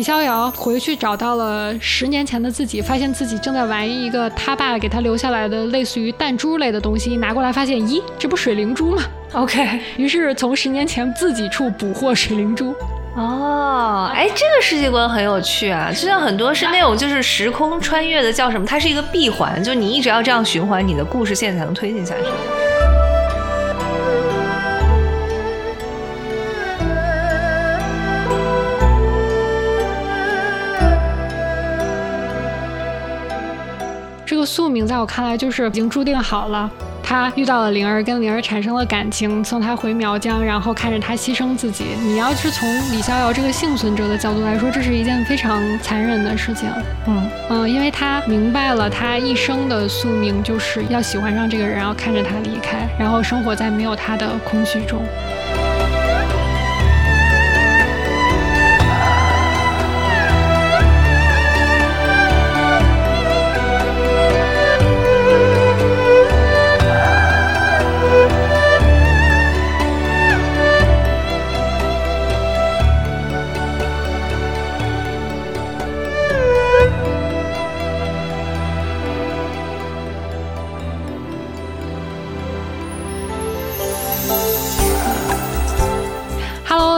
李逍遥回去找到了十年前的自己，发现自己正在玩一个他爸给他留下来的类似于弹珠类的东西，拿过来发现，咦，这不水灵珠吗？OK，于是从十年前自己处捕获水灵珠。哦，哎，这个世界观很有趣啊，就像很多是那种就是时空穿越的，叫什么？它是一个闭环，就你一直要这样循环，你的故事线才能推进下去。在我看来就是已经注定好了。他遇到了灵儿，跟灵儿产生了感情，送他回苗疆，然后看着他牺牲自己。你要是从李逍遥这个幸存者的角度来说，这是一件非常残忍的事情。嗯嗯，因为他明白了他一生的宿命就是要喜欢上这个人，然后看着他离开，然后生活在没有他的空虚中。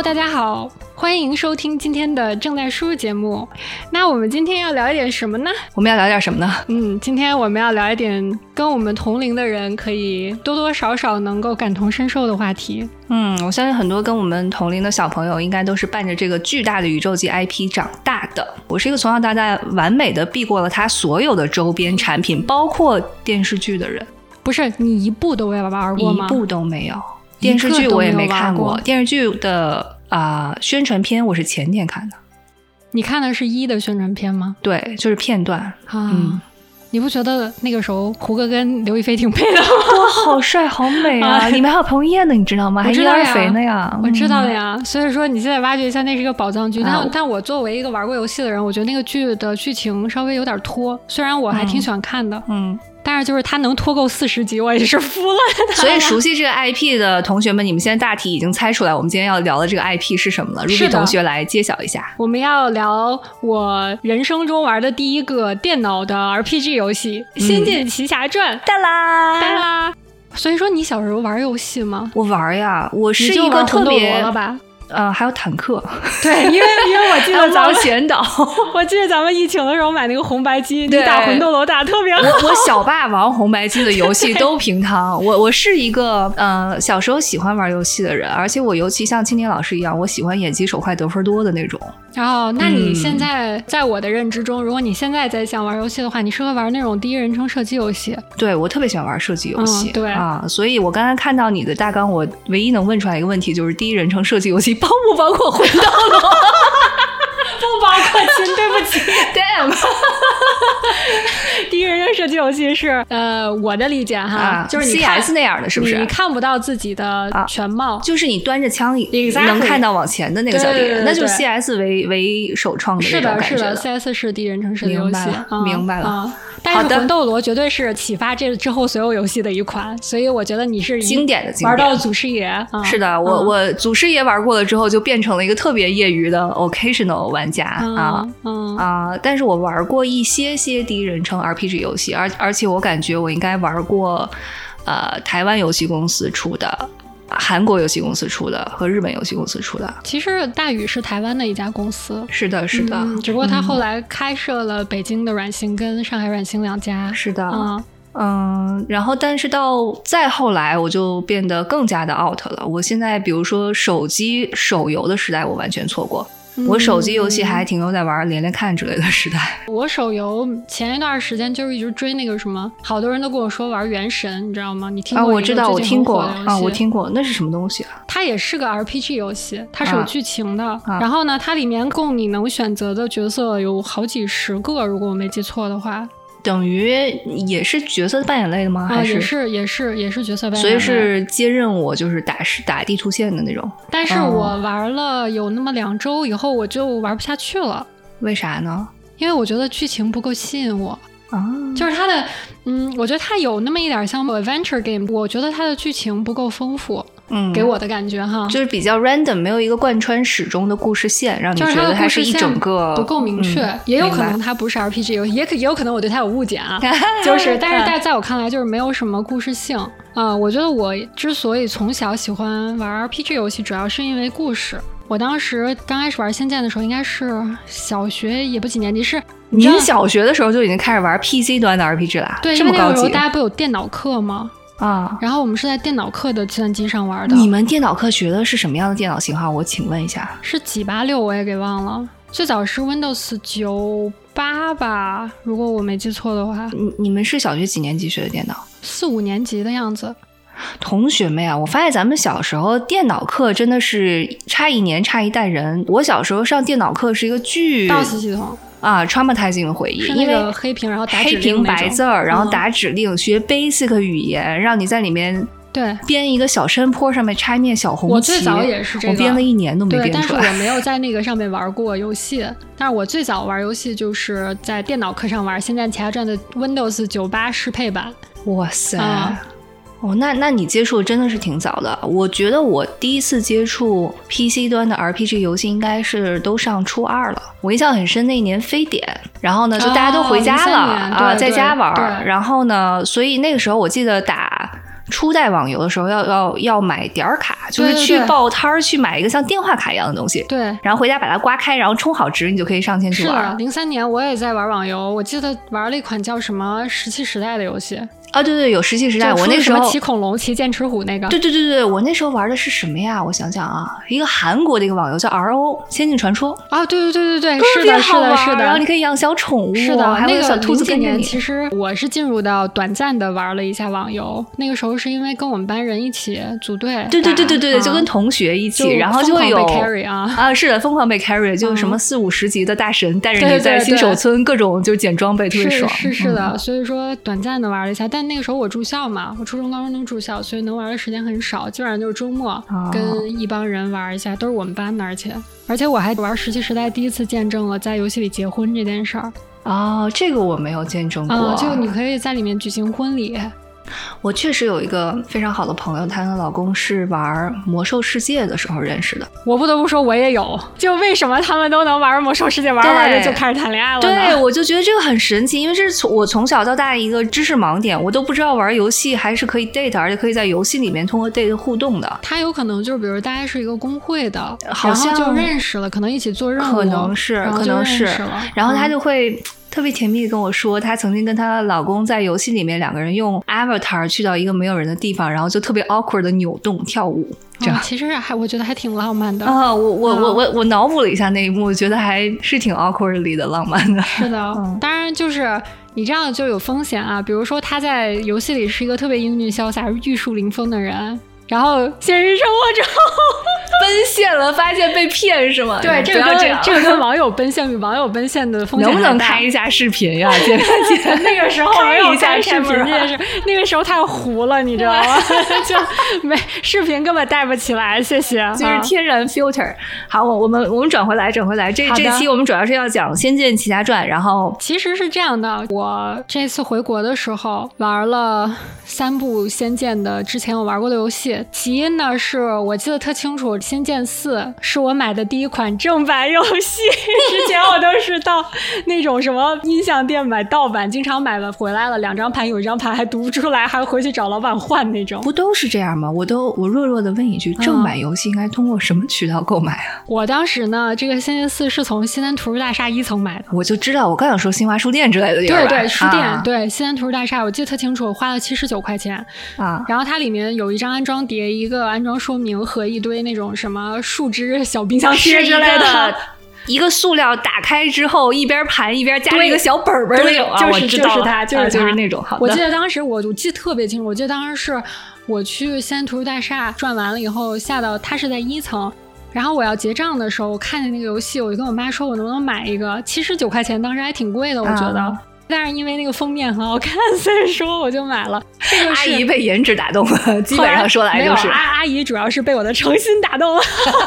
大家好，欢迎收听今天的正在输入节目。那我们今天要聊一点什么呢？我们要聊点什么呢？嗯，今天我们要聊一点跟我们同龄的人可以多多少少能够感同身受的话题。嗯，我相信很多跟我们同龄的小朋友应该都是伴着这个巨大的宇宙级 IP 长大的。我是一个从小到大完美的避过了它所有的周边产品，包括电视剧的人。不是你一部都没玩过吗？一部都没有。电视剧我也没看过。电视剧的。啊，宣传片我是前天看的，你看的是一的宣传片吗？对，就是片段啊。你不觉得那个时候胡歌跟刘亦菲挺配的吗？哇，好帅，好美啊！里面还有彭于晏呢，你知道吗？还知道肥呢呀，我知道的呀。所以说你现在挖掘一下，那是一个宝藏剧。但但我作为一个玩过游戏的人，我觉得那个剧的剧情稍微有点拖，虽然我还挺喜欢看的。嗯。但是就是他能拖够四十集，我也是服了。所以熟悉这个 IP 的同学们，你们现在大体已经猜出来，我们今天要聊的这个 IP 是什么了？Ruby 同学来揭晓一下。我们要聊我人生中玩的第一个电脑的 RPG 游戏《仙剑奇侠传》。哒啦哒啦。所以说你小时候玩游戏吗？我玩呀，我是一个特别。呃，还有坦克，对，因为因为我记得咱们 前导，我记得咱们疫情的时候买那个红白机，你打魂斗罗打特别好。我我小霸王红白机的游戏 都平汤。我我是一个呃小时候喜欢玩游戏的人，而且我尤其像青年老师一样，我喜欢眼疾手快得分多的那种。哦，那你现在在我的认知中，如果你现在在想玩游戏的话，你适合玩那种第一人称射击游戏。对我特别喜欢玩射击游戏，对啊，所以我刚才看到你的大纲，我唯一能问出来一个问题就是第一人称射击游戏。包不包括魂斗罗？不包括亲，对不起，damn。第一人称射击游戏是呃，我的理解哈，就是 CS 那样的，是不是？你看不到自己的全貌，就是你端着枪能看到往前的那个小敌人，那就是 CS 为为首创的是的，是的，CS 是第一人称射击游戏，明白了。但是魂斗罗绝对是启发这之后所有游戏的一款，所以我觉得你是经典的经典。玩到祖师爷，是的，我我祖师爷玩过了之后就变成了一个特别业余的 occasional 玩家啊啊！但是我玩过一些些第一人称 RPG 游戏，而而且我感觉我应该玩过呃台湾游戏公司出的。韩国游戏公司出的和日本游戏公司出的，其实大宇是台湾的一家公司，是的，是的，只不过他后来开设了北京的软星跟上海软星两家，是的，嗯。嗯，然后但是到再后来我就变得更加的 out 了，我现在比如说手机手游的时代我完全错过。我手机游戏还停留在玩连连看之类的时代。我手游前一段时间就是一直追那个什么，好多人都跟我说玩原神，你知道吗？你听过？啊，我知道，我听过啊，我听过，那是什么东西啊？它也是个 RPG 游戏，它是有剧情的。然后呢，它里面供你能选择的角色有好几十个，如果我没记错的话。等于也是角色扮演类的吗？还是也是也是也是角色扮演，所以是接任务，就是打是打地图线的那种。但是我玩了有那么两周以后，我就玩不下去了。为啥呢？因为我觉得剧情不够吸引我啊。就是它的，嗯，我觉得它有那么一点像 adventure game，我觉得它的剧情不够丰富。嗯，给我的感觉哈，就是比较 random，没有一个贯穿始终的故事线，让你觉得它是一整个不够明确。也有可能它不是 RPG 游戏，也可也有可能我对它有误解啊。就是，但是在在我看来，就是没有什么故事性啊。我觉得我之所以从小喜欢玩 RPG 游戏，主要是因为故事。我当时刚开始玩《仙剑》的时候，应该是小学也不几年级，是您小学的时候就已经开始玩 PC 端的 RPG 了？对，这么高级。大家不有电脑课吗？啊，然后我们是在电脑课的计算机上玩的。你们电脑课学的是什么样的电脑型号？我请问一下，是几八六？我也给忘了。最早是 Windows 九八吧，如果我没记错的话。你你们是小学几年级学的电脑？四五年级的样子。同学们啊，我发现咱们小时候电脑课真的是差一年差一代人。我小时候上电脑课是一个巨 DOS 系统啊，traumatizing 的回忆，因为黑屏，然后打黑屏白字儿，然后打指令，学 basic 语言，让你在里面对编一个小山坡上面插一面小红旗。我最早也是这个，我编了一年都没编出来。但是我没有在那个上面玩过游戏，但是我最早玩游戏就是在电脑课上玩《仙剑奇侠传》的 Windows 九八适配版。哇塞！哦，那那你接触真的是挺早的。我觉得我第一次接触 PC 端的 RPG 游戏应该是都上初二了。我印象很深，那一年非典，然后呢就大家都回家了啊，在家玩。然后呢，所以那个时候我记得打初代网游的时候要要要买点儿卡，就是去报摊儿去买一个像电话卡一样的东西。对，然后回家把它刮开，然后充好值，你就可以上线去玩。零三年我也在玩网游，我记得玩了一款叫什么《石器时代》的游戏。啊，对对，有石器时代，我那时候骑恐龙、骑剑齿虎那个。对对对对，我那时候玩的是什么呀？我想想啊，一个韩国的一个网游叫 RO 仙境传说。啊，对对对对对，是的，是的，是的。然后你可以养小宠物，是的，还有小兔子跟着你。其实我是进入到短暂的玩了一下网游，那个时候是因为跟我们班人一起组队。对对对对对，就跟同学一起，然后就会有 carry 啊啊，是的，疯狂被 carry，就是什么四五十级的大神带着你在新手村各种就捡装备，特别爽。是是的，所以说短暂的玩了一下，但那个时候我住校。嘛，我初中、高中都住校，所以能玩的时间很少，基本上就是周末跟一帮人玩一下，都是我们班的，而且而且我还玩《石器时代》，第一次见证了在游戏里结婚这件事儿。哦，这个我没有见证过，就你可以在里面举行婚礼。我确实有一个非常好的朋友，她的老公是玩魔兽世界的时候认识的。我不得不说，我也有。就为什么他们都能玩魔兽世界，玩着玩着就开始谈恋爱了？对，我就觉得这个很神奇，因为这是从我从小到大一个知识盲点，我都不知道玩游戏还是可以 date，而且可以在游戏里面通过 date 互动的。他有可能就是，比如大家是一个工会的，好像就认识了，可能一起做任务，可能是，可能是，然后他就会。特别甜蜜的跟我说，她曾经跟她老公在游戏里面两个人用 avatar 去到一个没有人的地方，然后就特别 awkward 的扭动跳舞，这样其实还我觉得还挺浪漫的啊！我我我我我脑补了一下那一幕，觉得还是挺 awkward 里的浪漫的。是的，当然就是你这样就有风险啊，比如说他在游戏里是一个特别英俊潇洒、玉树临风的人。然后现实生活中奔现了，发现被骗是吗？对，这个跟这个跟网友奔现与网友奔现的风险能不能开一下视频呀？姐姐，那个时候开一下视频这件事，那个时候太糊了，你知道吗？就没视频根本带不起来，谢谢。就是天然 filter。好，我我们我们转回来，转回来。这这期我们主要是要讲《仙剑奇侠传》，然后其实是这样的，我这次回国的时候玩了三部《仙剑》的之前我玩过的游戏。起因呢，是我记得特清楚，《仙剑四》是我买的第一款正版游戏。之前我都是到那种什么音像店买盗版，经常买了回来了两张盘，有一张盘还读不出来，还回去找老板换那种。不都是这样吗？我都我弱弱的问一句，正版游戏应该通过什么渠道购买啊？我当时呢，这个《仙剑四》是从西南图书大厦一层买的。我就知道，我刚想说新华书店之类的。对对，书店对西南图书大厦，我记得特清楚，我花了七十九块钱啊。然后它里面有一张安装碟。一个安装说明和一堆那种什么树枝小冰箱贴之类的，一个塑料打开之后，一边盘一边加了一个小本本那种啊，就是就是它，就是就是那种。我记得当时我我记得特别清楚，我记得当时是我去西安图书大厦转完了以后，下到它是在一层，然后我要结账的时候，我看见那个游戏，我就跟我妈说，我能不能买一个？七十九块钱，当时还挺贵的，我觉得。但是因为那个封面很好看，所以说我就买了。这个阿姨被颜值打动了，基本上说来就是阿阿姨主要是被我的诚心打动了，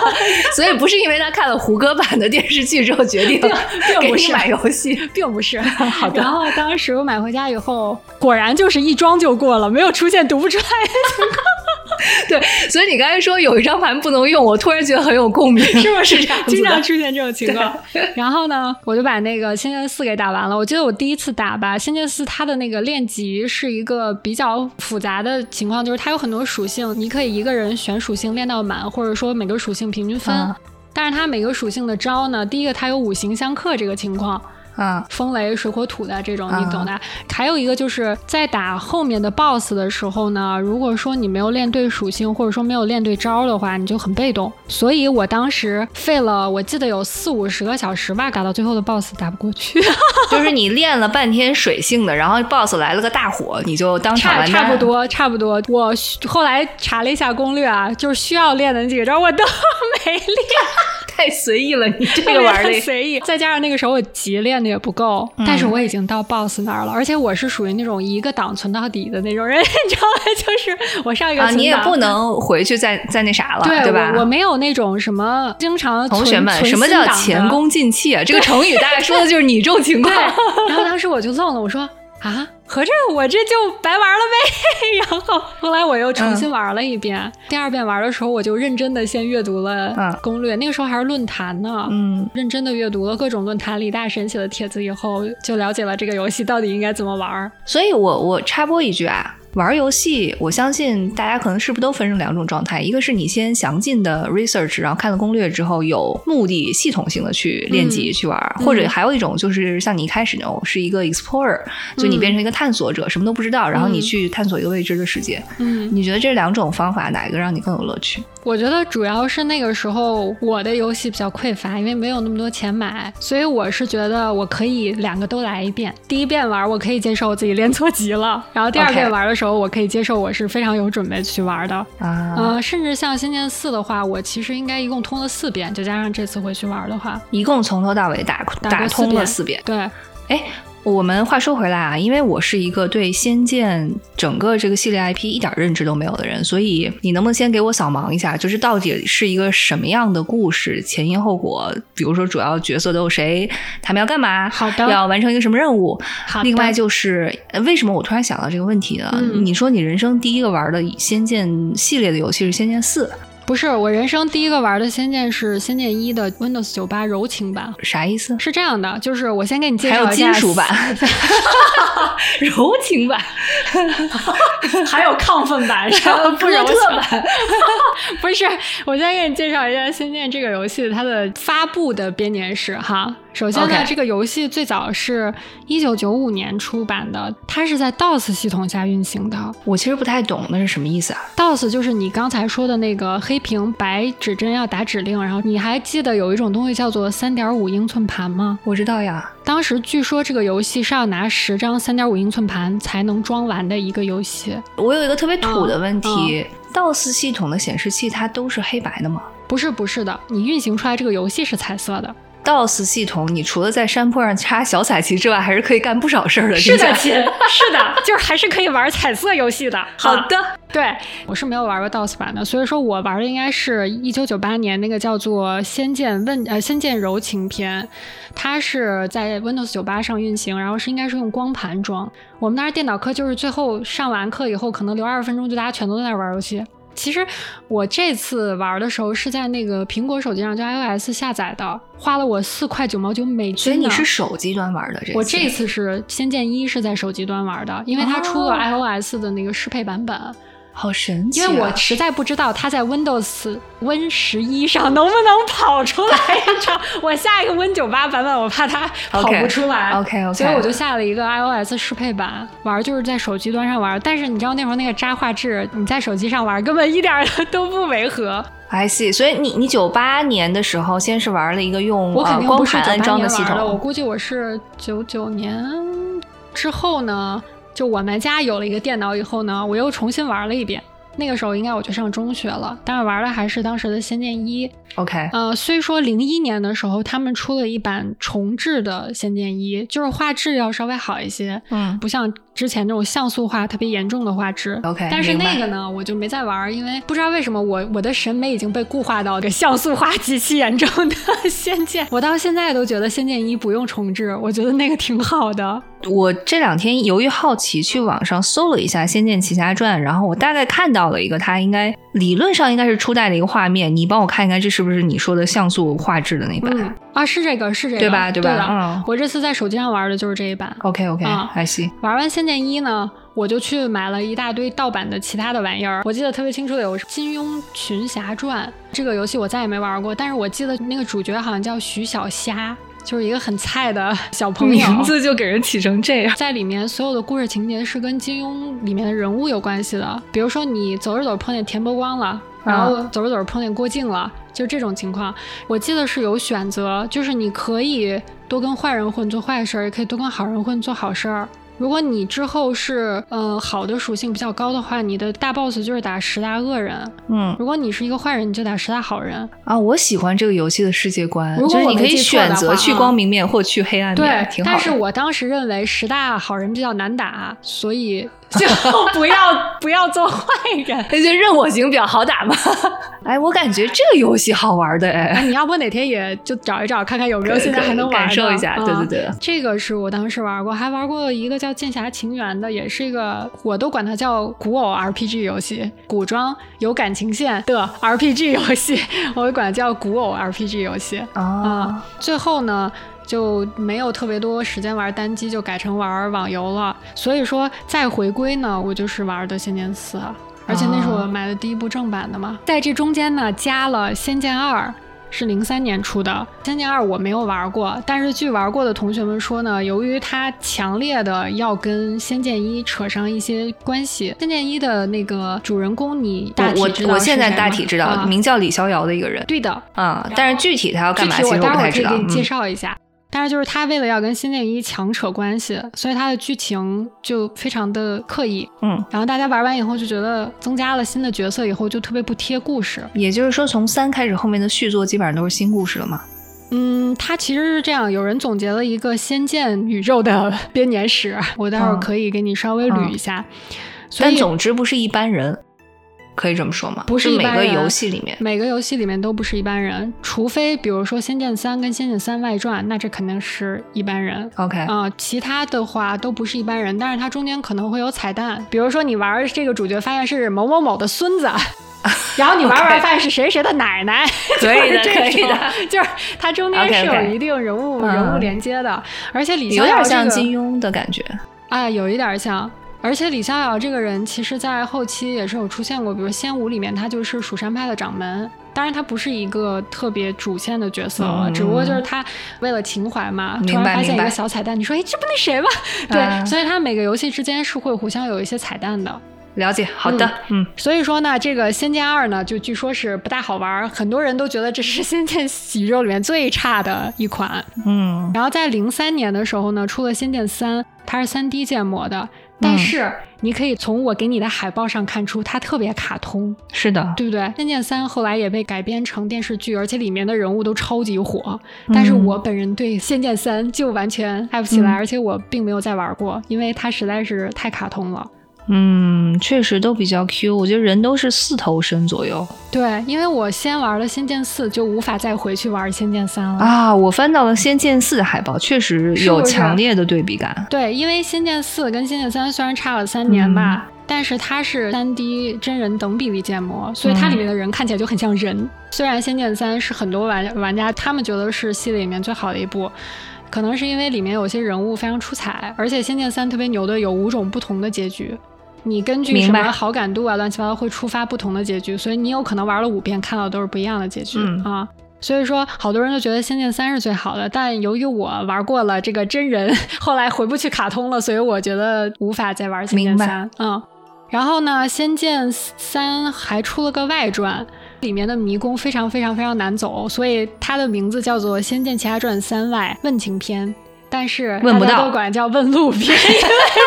所以不是因为她看了胡歌版的电视剧之后决定并不是买游戏，并不是。好的。然后当时我买回家以后，果然就是一装就过了，没有出现读不出来的情况。对，所以你刚才说有一张盘不能用，我突然觉得很有共鸣，是不是 这样？经常出现这种情况。然后呢，我就把那个《仙剑四》给打完了。我记得我第一次打吧，《仙剑四》它的那个练级是一个比较复杂的情况，就是它有很多属性，你可以一个人选属性练到满，或者说每个属性平均分。但是它每个属性的招呢，第一个它有五行相克这个情况。啊，风雷水火土的这种，你懂的。还有一个就是在打后面的 BOSS 的时候呢，如果说你没有练对属性，或者说没有练对招的话，你就很被动。所以我当时费了，我记得有四五十个小时吧，打到最后的 BOSS 打不过去。就是你练了半天水性的，然后 BOSS 来了个大火，你就当场完差不多，差不多。我后来查了一下攻略啊，就是需要练的那几个招我都 没练。太随意了，你这个玩的随意，再加上那个时候我急练的也不够，但是我已经到 boss 那儿了，而且我是属于那种一个档存到底的那种人，你知道吗？就是我上一个啊，你也不能回去再再那啥了，对吧？我没有那种什么经常同学们，什么叫前功尽弃啊？这个成语大概说的就是你这种情况。然后当时我就愣了，我说啊。合着我这就白玩了呗，然后后来我又重新玩了一遍。第二遍玩的时候，我就认真的先阅读了攻略，那个时候还是论坛呢，嗯，认真的阅读了各种论坛里大神写的帖子以后，就了解了这个游戏到底应该怎么玩。所以我我插播一句啊。玩游戏，我相信大家可能是不是都分成两种状态？一个是你先详尽的 research，然后看了攻略之后有目的、系统性的去练级去玩，或者还有一种就是像你一开始那种是一个 explorer，就你变成一个探索者，什么都不知道，然后你去探索一个未知的世界。嗯，你觉得这两种方法哪一个让你更有乐趣？我觉得主要是那个时候我的游戏比较匮乏，因为没有那么多钱买，所以我是觉得我可以两个都来一遍。第一遍玩我可以接受我自己练错级了，然后第二遍玩的时候。我可以接受，我是非常有准备去玩的啊，呃，甚至像《仙剑四》的话，我其实应该一共通了四遍，就加上这次回去玩的话，一共从头到尾打打通了四遍。对，哎。我们话说回来啊，因为我是一个对《仙剑》整个这个系列 IP 一点认知都没有的人，所以你能不能先给我扫盲一下，就是到底是一个什么样的故事，前因后果，比如说主要角色都有谁，他们要干嘛，好的，要完成一个什么任务，好另外就是为什么我突然想到这个问题呢？你说你人生第一个玩的《仙剑》系列的游戏是《仙剑四》。不是我人生第一个玩的《仙剑》是《仙剑一》的 Windows 九八柔情版，啥意思？是这样的，就是我先给你介绍一下，还有金属版、柔情版，还有亢奋版，还 有不柔特版。不是，我先给你介绍一下《仙剑》这个游戏它的发布的编年史哈。首先呢，这个游戏最早是一九九五年出版的，它是在 DOS 系统下运行的。我其实不太懂那是什么意思啊？DOS 就是你刚才说的那个黑屏白指针要打指令，然后你还记得有一种东西叫做三点五英寸盘吗？我知道呀。当时据说这个游戏是要拿十张三点五英寸盘才能装完的一个游戏。我有一个特别土的问题，DOS 系统的显示器它都是黑白的吗？不是，不是的，你运行出来这个游戏是彩色的。DOS 系统，你除了在山坡上插小彩旗之外，还是可以干不少事儿的。是的，亲，是的，就是还是可以玩彩色游戏的。好的，对我是没有玩过 DOS 版的，所以说我玩的应该是一九九八年那个叫做《仙剑问》呃《仙剑柔情篇》，它是在 Windows 九八上运行，然后是应该是用光盘装。我们当时电脑课就是最后上完课以后，可能留二十分钟，就大家全都在玩游戏。其实我这次玩的时候是在那个苹果手机上，就 iOS 下载的，花了我四块九毛九美金。所以你是手机端玩的？这我这次是《仙剑一》是在手机端玩的，因为它出了 iOS 的那个适配版本。好神奇！因为我实在不知道它在 Windows Win 十一上能不能跑出来。我下一个 Win 九八版本，我怕它跑不出来。OK OK，所以我就下了一个 iOS 适配版玩，就是在手机端上玩。但是你知道那时候那个渣画质，你在手机上玩根本一点都不违和。I see。所以你你九八年的时候，先是玩了一个用光盘安装的系统。我估计我是九九年之后呢。就我们家有了一个电脑以后呢，我又重新玩了一遍。那个时候应该我就上中学了，但是玩的还是当时的《仙剑一》。OK，呃，虽说零一年的时候他们出了一版重制的《仙剑一》，就是画质要稍微好一些，嗯，不像之前那种像素化特别严重的画质。OK，但是那个呢，我就没再玩，因为不知道为什么我我的审美已经被固化到个像素化极其严重的 《仙剑》，我到现在都觉得《仙剑一》不用重置，我觉得那个挺好的。我这两天由于好奇去网上搜了一下《仙剑奇侠传》，然后我大概看到了一个，它应该理论上应该是初代的一个画面。你帮我看一看，这是不是你说的像素画质的那版啊？是这个，是这个，对吧？对吧？嗯，我这次在手机上玩的就是这一版。OK OK，还行。玩完《仙剑一》呢，我就去买了一大堆盗版的其他的玩意儿。我记得特别清楚，有《金庸群侠传》这个游戏，我再也没玩过，但是我记得那个主角好像叫徐小虾。就是一个很菜的小朋友，名字就给人起成这样。在里面，所有的故事情节是跟金庸里面的人物有关系的。比如说，你走着走着碰见田伯光了，然后走着走着碰见郭靖了，就这种情况。我记得是有选择，就是你可以多跟坏人混做坏事儿，也可以多跟好人混做好事儿。如果你之后是呃好的属性比较高的话，你的大 boss 就是打十大恶人。嗯，如果你是一个坏人，你就打十大好人。啊，我喜欢这个游戏的世界观，就是你可以选择去光明面或去黑暗面，挺好。但是我当时认为十大好人比较难打，所以。就 不要不要做坏人，那就任我行比较好打嘛。哎，我感觉这个游戏好玩的哎。你要不哪天也就找一找，看看有没有现在还能感受一下。对对对，这个是我当时玩过，还玩过一个叫《剑侠情缘》的，也是一个我都管它叫古偶 RPG 游戏，古装有感情线的 RPG 游戏，我管它叫古偶 RPG 游戏啊。最后呢？就没有特别多时间玩单机，就改成玩网游了。所以说再回归呢，我就是玩的《仙剑四》，而且那是我买的第一部正版的嘛。在这中间呢，加了《仙剑二》，是零三年出的《仙剑二》，我没有玩过，但是据玩过的同学们说呢，由于它强烈的要跟《仙剑一》扯上一些关系，《仙剑一》的那个主人公你大体知道我现在大体知道，名叫李逍遥的一个人。对的，啊，但是具体他要干嘛，其实我待会儿可以给你介绍一下。但是就是他为了要跟《仙剑一》强扯关系，所以他的剧情就非常的刻意。嗯，然后大家玩完以后就觉得增加了新的角色以后就特别不贴故事。也就是说，从三开始后面的续作基本上都是新故事了嘛？嗯，它其实是这样，有人总结了一个仙剑宇宙的编年史，我待会儿可以给你稍微捋一下。但总之不是一般人。可以这么说吗？不是每个游戏里面，每个游戏里面都不是一般人，除非比如说《仙剑三》跟《仙剑三外传》，那这肯定是一般人。OK，啊，其他的话都不是一般人，但是它中间可能会有彩蛋，比如说你玩这个主角发现是某某某的孙子，然后你玩玩发现是谁谁的奶奶，可以的，可以的，就是它中间是有一定人物人物连接的，而且李有点像金庸的感觉，啊，有一点像。而且李逍遥这个人，其实，在后期也是有出现过，比如《仙武》里面，他就是蜀山派的掌门。当然，他不是一个特别主线的角色了，只不过就是他为了情怀嘛，突然发现一个小彩蛋，你说，哎，这不那谁吗？对，所以他每个游戏之间是会互相有一些彩蛋的。了解，好的，嗯。所以说呢，这个《仙剑二》呢，就据说是不大好玩，很多人都觉得这是《仙剑》宇宙里面最差的一款。嗯。然后在零三年的时候呢，出了《仙剑三》，它是三 D 建模的。但是你可以从我给你的海报上看出，它特别卡通，是的，对不对？《仙剑三》后来也被改编成电视剧，而且里面的人物都超级火。但是我本人对《仙剑三》就完全爱不起来，而且我并没有再玩过，因为它实在是太卡通了。嗯，确实都比较 Q，我觉得人都是四头身左右。对，因为我先玩了《仙剑四》，就无法再回去玩《仙剑三》了啊！我翻到了《仙剑四》的海报，确实有强烈的对比感。对，因为《仙剑四》跟《仙剑三》虽然差了三年吧，但是它是三 D 真人等比例建模，所以它里面的人看起来就很像人。虽然《仙剑三》是很多玩玩家他们觉得是系列里面最好的一部，可能是因为里面有些人物非常出彩，而且《仙剑三》特别牛的有五种不同的结局。你根据什么好感度啊，乱七八糟会触发不同的结局，所以你有可能玩了五遍，看到都是不一样的结局啊。所以说，好多人都觉得《仙剑三》是最好的，但由于我玩过了这个真人，后来回不去卡通了，所以我觉得无法再玩《仙剑三》。嗯，然后呢，《仙剑三》还出了个外传，里面的迷宫非常非常非常难走，所以它的名字叫做《仙剑奇侠传三外问情篇》。但是大家都管叫问路篇，因为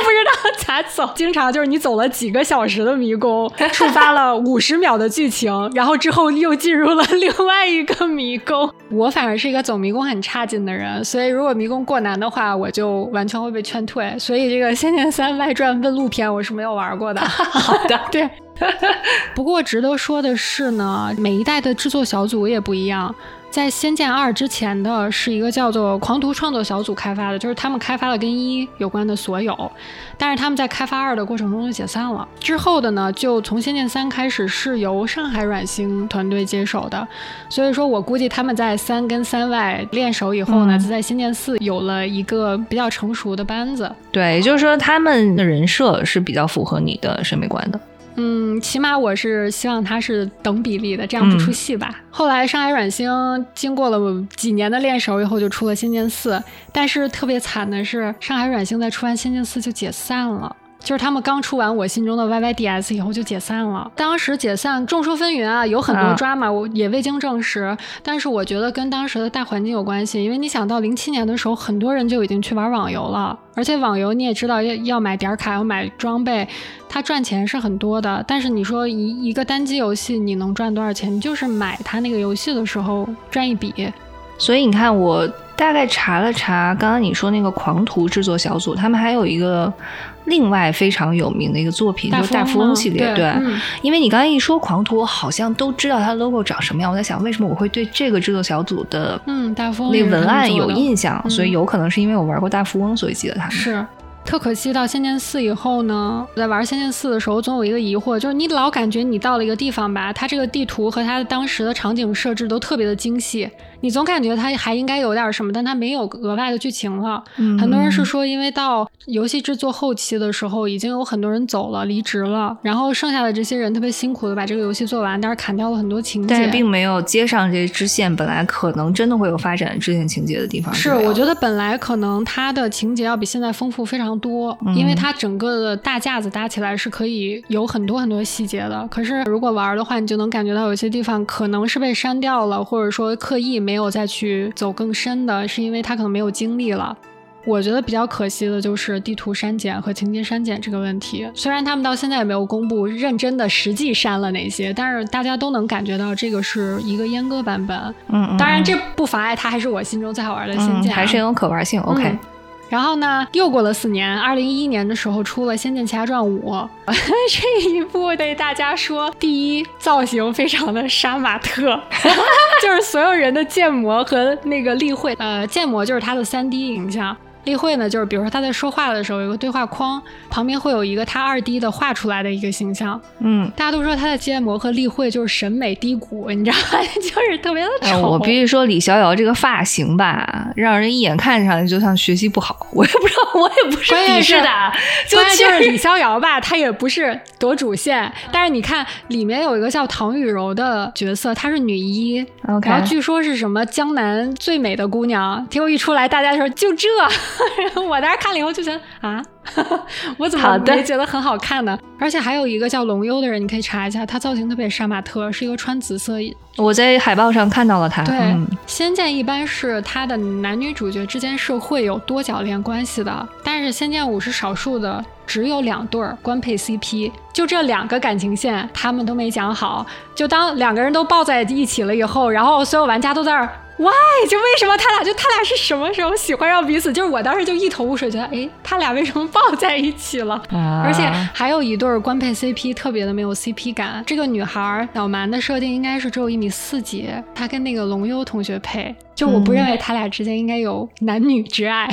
不知道咋走，经常就是你走了几个小时的迷宫，触发了五十秒的剧情，然后之后又进入了另外一个迷宫。我反而是一个走迷宫很差劲的人，所以如果迷宫过难的话，我就完全会被劝退。所以这个《仙剑三外传问路篇》我是没有玩过的。好的，对。不过值得说的是呢，每一代的制作小组也不一样。在《仙剑二》之前的是一个叫做狂徒创作小组开发的，就是他们开发了跟一有关的所有，但是他们在开发二的过程中就解散了。之后的呢，就从《仙剑三》开始是由上海软星团队接手的，所以说我估计他们在三跟三外练手以后呢，就在《仙剑四》有了一个比较成熟的班子。对，也就是说他们的人设是比较符合你的审美观的。嗯，起码我是希望它是等比例的，这样不出戏吧。后来上海软星经过了几年的练手以后，就出了《仙剑四》，但是特别惨的是，上海软星在出完《仙剑四》就解散了。就是他们刚出完我心中的 YYDS 以后就解散了。当时解散众说纷纭啊，有很多抓嘛，我也未经证实。但是我觉得跟当时的大环境有关系，因为你想到零七年的时候，很多人就已经去玩网游了，而且网游你也知道要要买点卡，要买装备，它赚钱是很多的。但是你说一一个单机游戏你能赚多少钱？你就是买它那个游戏的时候赚一笔。所以你看，我大概查了查，刚刚你说那个狂徒制作小组，他们还有一个。另外非常有名的一个作品就是大富翁系列，对，因为你刚才一说狂徒，我好像都知道它的 logo 长什么样。我在想，为什么我会对这个制作小组的嗯大富翁那个文案有印象？所以有可能是因为我玩过大富翁，所以记得他是。特可惜，到《仙剑四》以后呢，在玩《仙剑四》的时候，总有一个疑惑，就是你老感觉你到了一个地方吧，它这个地图和它当时的场景设置都特别的精细，你总感觉它还应该有点什么，但它没有额外的剧情了。很多人是说，因为到游戏制作后期的时候，已经有很多人走了、离职了，然后剩下的这些人特别辛苦的把这个游戏做完，但是砍掉了很多情节，但是并没有接上这些支线，本来可能真的会有发展支线情节的地方。是，我觉得本来可能它的情节要比现在丰富非常多，因为。它整个的大架子搭起来是可以有很多很多细节的，可是如果玩的话，你就能感觉到有些地方可能是被删掉了，或者说刻意没有再去走更深的，是因为他可能没有精力了。我觉得比较可惜的就是地图删减和情节删减这个问题。虽然他们到现在也没有公布认真的实际删了哪些，但是大家都能感觉到这个是一个阉割版本。嗯，当然这不妨碍它还是我心中最好玩的仙剑，还是有可玩性。OK。然后呢，又过了四年，二零一一年的时候出了《仙剑奇侠传五》，这一部被大家说第一造型非常的杀马特，就是所有人的建模和那个例会，呃，建模就是它的三 D 影像。例会呢，就是比如说他在说话的时候，有个对话框，旁边会有一个他二 D 的画出来的一个形象。嗯，大家都说他的建模和例会就是审美低谷，你知道吗？就是特别的丑。我必须说李逍遥这个发型吧，让人一眼看上去就像学习不好。我也不知道，我也不是鄙视的。关键就是李逍遥吧，他也不是夺主线，但是你看里面有一个叫唐雨柔的角色，她是女一，然后据说是什么江南最美的姑娘，结果一出来，大家说就这。我当时看了以后就觉得啊，我怎么没觉得很好看呢？而且还有一个叫龙幽的人，你可以查一下，他造型特别杀马特，是一个穿紫色。我在海报上看到了他。对，仙剑一般是他的男女主角之间是会有多角恋关系的，但是仙剑五是少数的，只有两对儿官配 CP，就这两个感情线他们都没讲好，就当两个人都抱在一起了以后，然后所有玩家都在。Why？就为什么他俩就他俩是什么时候喜欢上彼此？就是我当时就一头雾水，觉得哎，他俩为什么抱在一起了？而且还有一对官配 CP 特别的没有 CP 感。这个女孩小蛮的设定应该是只有一米四几，她跟那个龙幽同学配，就我不认为他俩之间应该有男女之爱。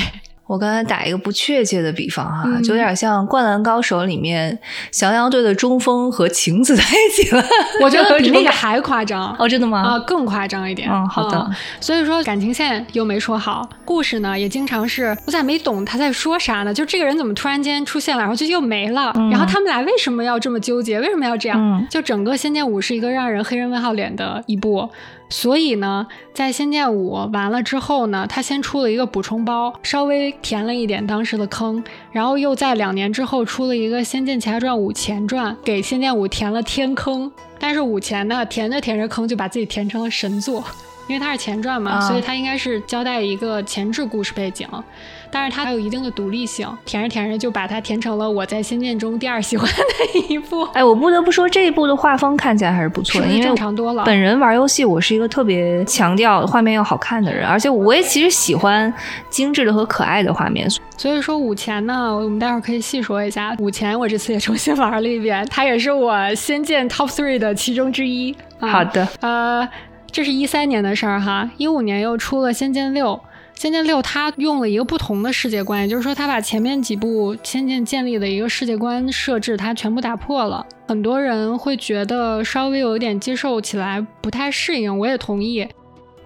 我刚才打一个不确切的比方哈，就有点像《灌篮高手》里面翔阳队的中锋和晴子在一起了。我觉得比那个 还夸张哦，真的吗？啊，更夸张一点。嗯，好的。所以说感情线又没说好，故事呢也经常是我咋没懂他在说啥呢？就这个人怎么突然间出现了，然后就又没了？然后他们俩为什么要这么纠结？为什么要这样？就整个《仙剑五》是一个让人黑人问号脸的一部。所以呢，在《仙剑五》完了之后呢，他先出了一个补充包，稍微填了一点当时的坑，然后又在两年之后出了一个《仙剑奇侠传五前传》，给《仙剑五》填了天坑。但是五前呢，填着填着坑，就把自己填成了神作。因为它是前传嘛，所以它应该是交代一个前置故事背景。但是它还有一定的独立性，填着填着就把它填成了我在《仙剑》中第二喜欢的一部。哎，我不得不说这一部的画风看起来还是不错的，因为正常多了。本人玩游戏，我是一个特别强调画面要好看的人，而且我也其实喜欢精致的和可爱的画面。所以说五前呢，我们待会儿可以细说一下五前。我这次也重新玩了一遍，它也是我《仙剑》Top Three 的其中之一。好的，呃，这是一三年的事儿哈，一五年又出了《仙剑六》。《仙剑六》它用了一个不同的世界观，也就是说，它把前面几部《仙剑》建立的一个世界观设置，它全部打破了。很多人会觉得稍微有一点接受起来不太适应，我也同意。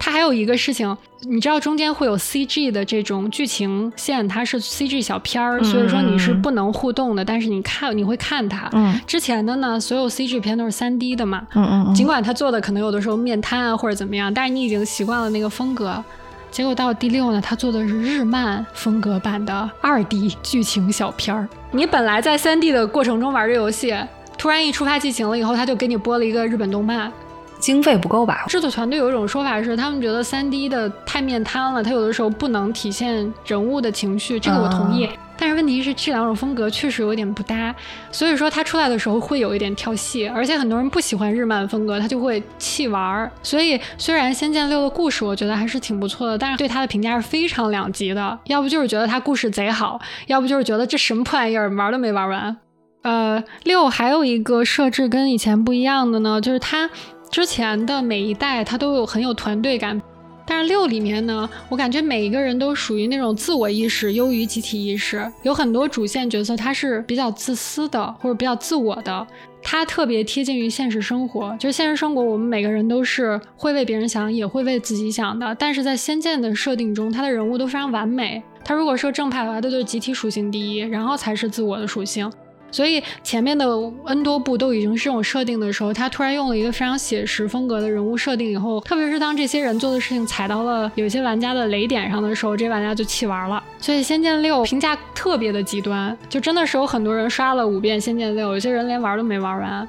它还有一个事情，你知道中间会有 CG 的这种剧情线，它是 CG 小片儿，所以说你是不能互动的，但是你看你会看它。嗯。之前的呢，所有 CG 片都是 3D 的嘛。嗯嗯。尽管它做的可能有的时候面瘫啊或者怎么样，但是你已经习惯了那个风格。结果到第六呢，他做的是日漫风格版的二 D 剧情小片儿。你本来在三 D 的过程中玩这游戏，突然一触发剧情了以后，他就给你播了一个日本动漫。经费不够吧？制作团队有一种说法是，他们觉得三 D 的太面瘫了，他有的时候不能体现人物的情绪。这个我同意。但是问题是，这两种风格确实有点不搭，所以说它出来的时候会有一点跳戏，而且很多人不喜欢日漫风格，他就会弃玩儿。所以虽然《仙剑六》的故事我觉得还是挺不错的，但是对它的评价是非常两极的，要不就是觉得它故事贼好，要不就是觉得这什么破玩意儿，玩都没玩完。呃，六还有一个设置跟以前不一样的呢，就是它之前的每一代它都有很有团队感。但是六里面呢，我感觉每一个人都属于那种自我意识优于集体意识，有很多主线角色他是比较自私的或者比较自我的，他特别贴近于现实生活。就是现实生活，我们每个人都是会为别人想，也会为自己想的。但是在仙剑的设定中，他的人物都非常完美。他如果是正派的话，他就是集体属性第一，然后才是自我的属性。所以前面的 N 多部都已经是这种设定的时候，他突然用了一个非常写实风格的人物设定以后，特别是当这些人做的事情踩到了有些玩家的雷点上的时候，这玩家就弃玩了。所以《仙剑六》评价特别的极端，就真的是有很多人刷了五遍《仙剑六》，有些人连玩都没玩完。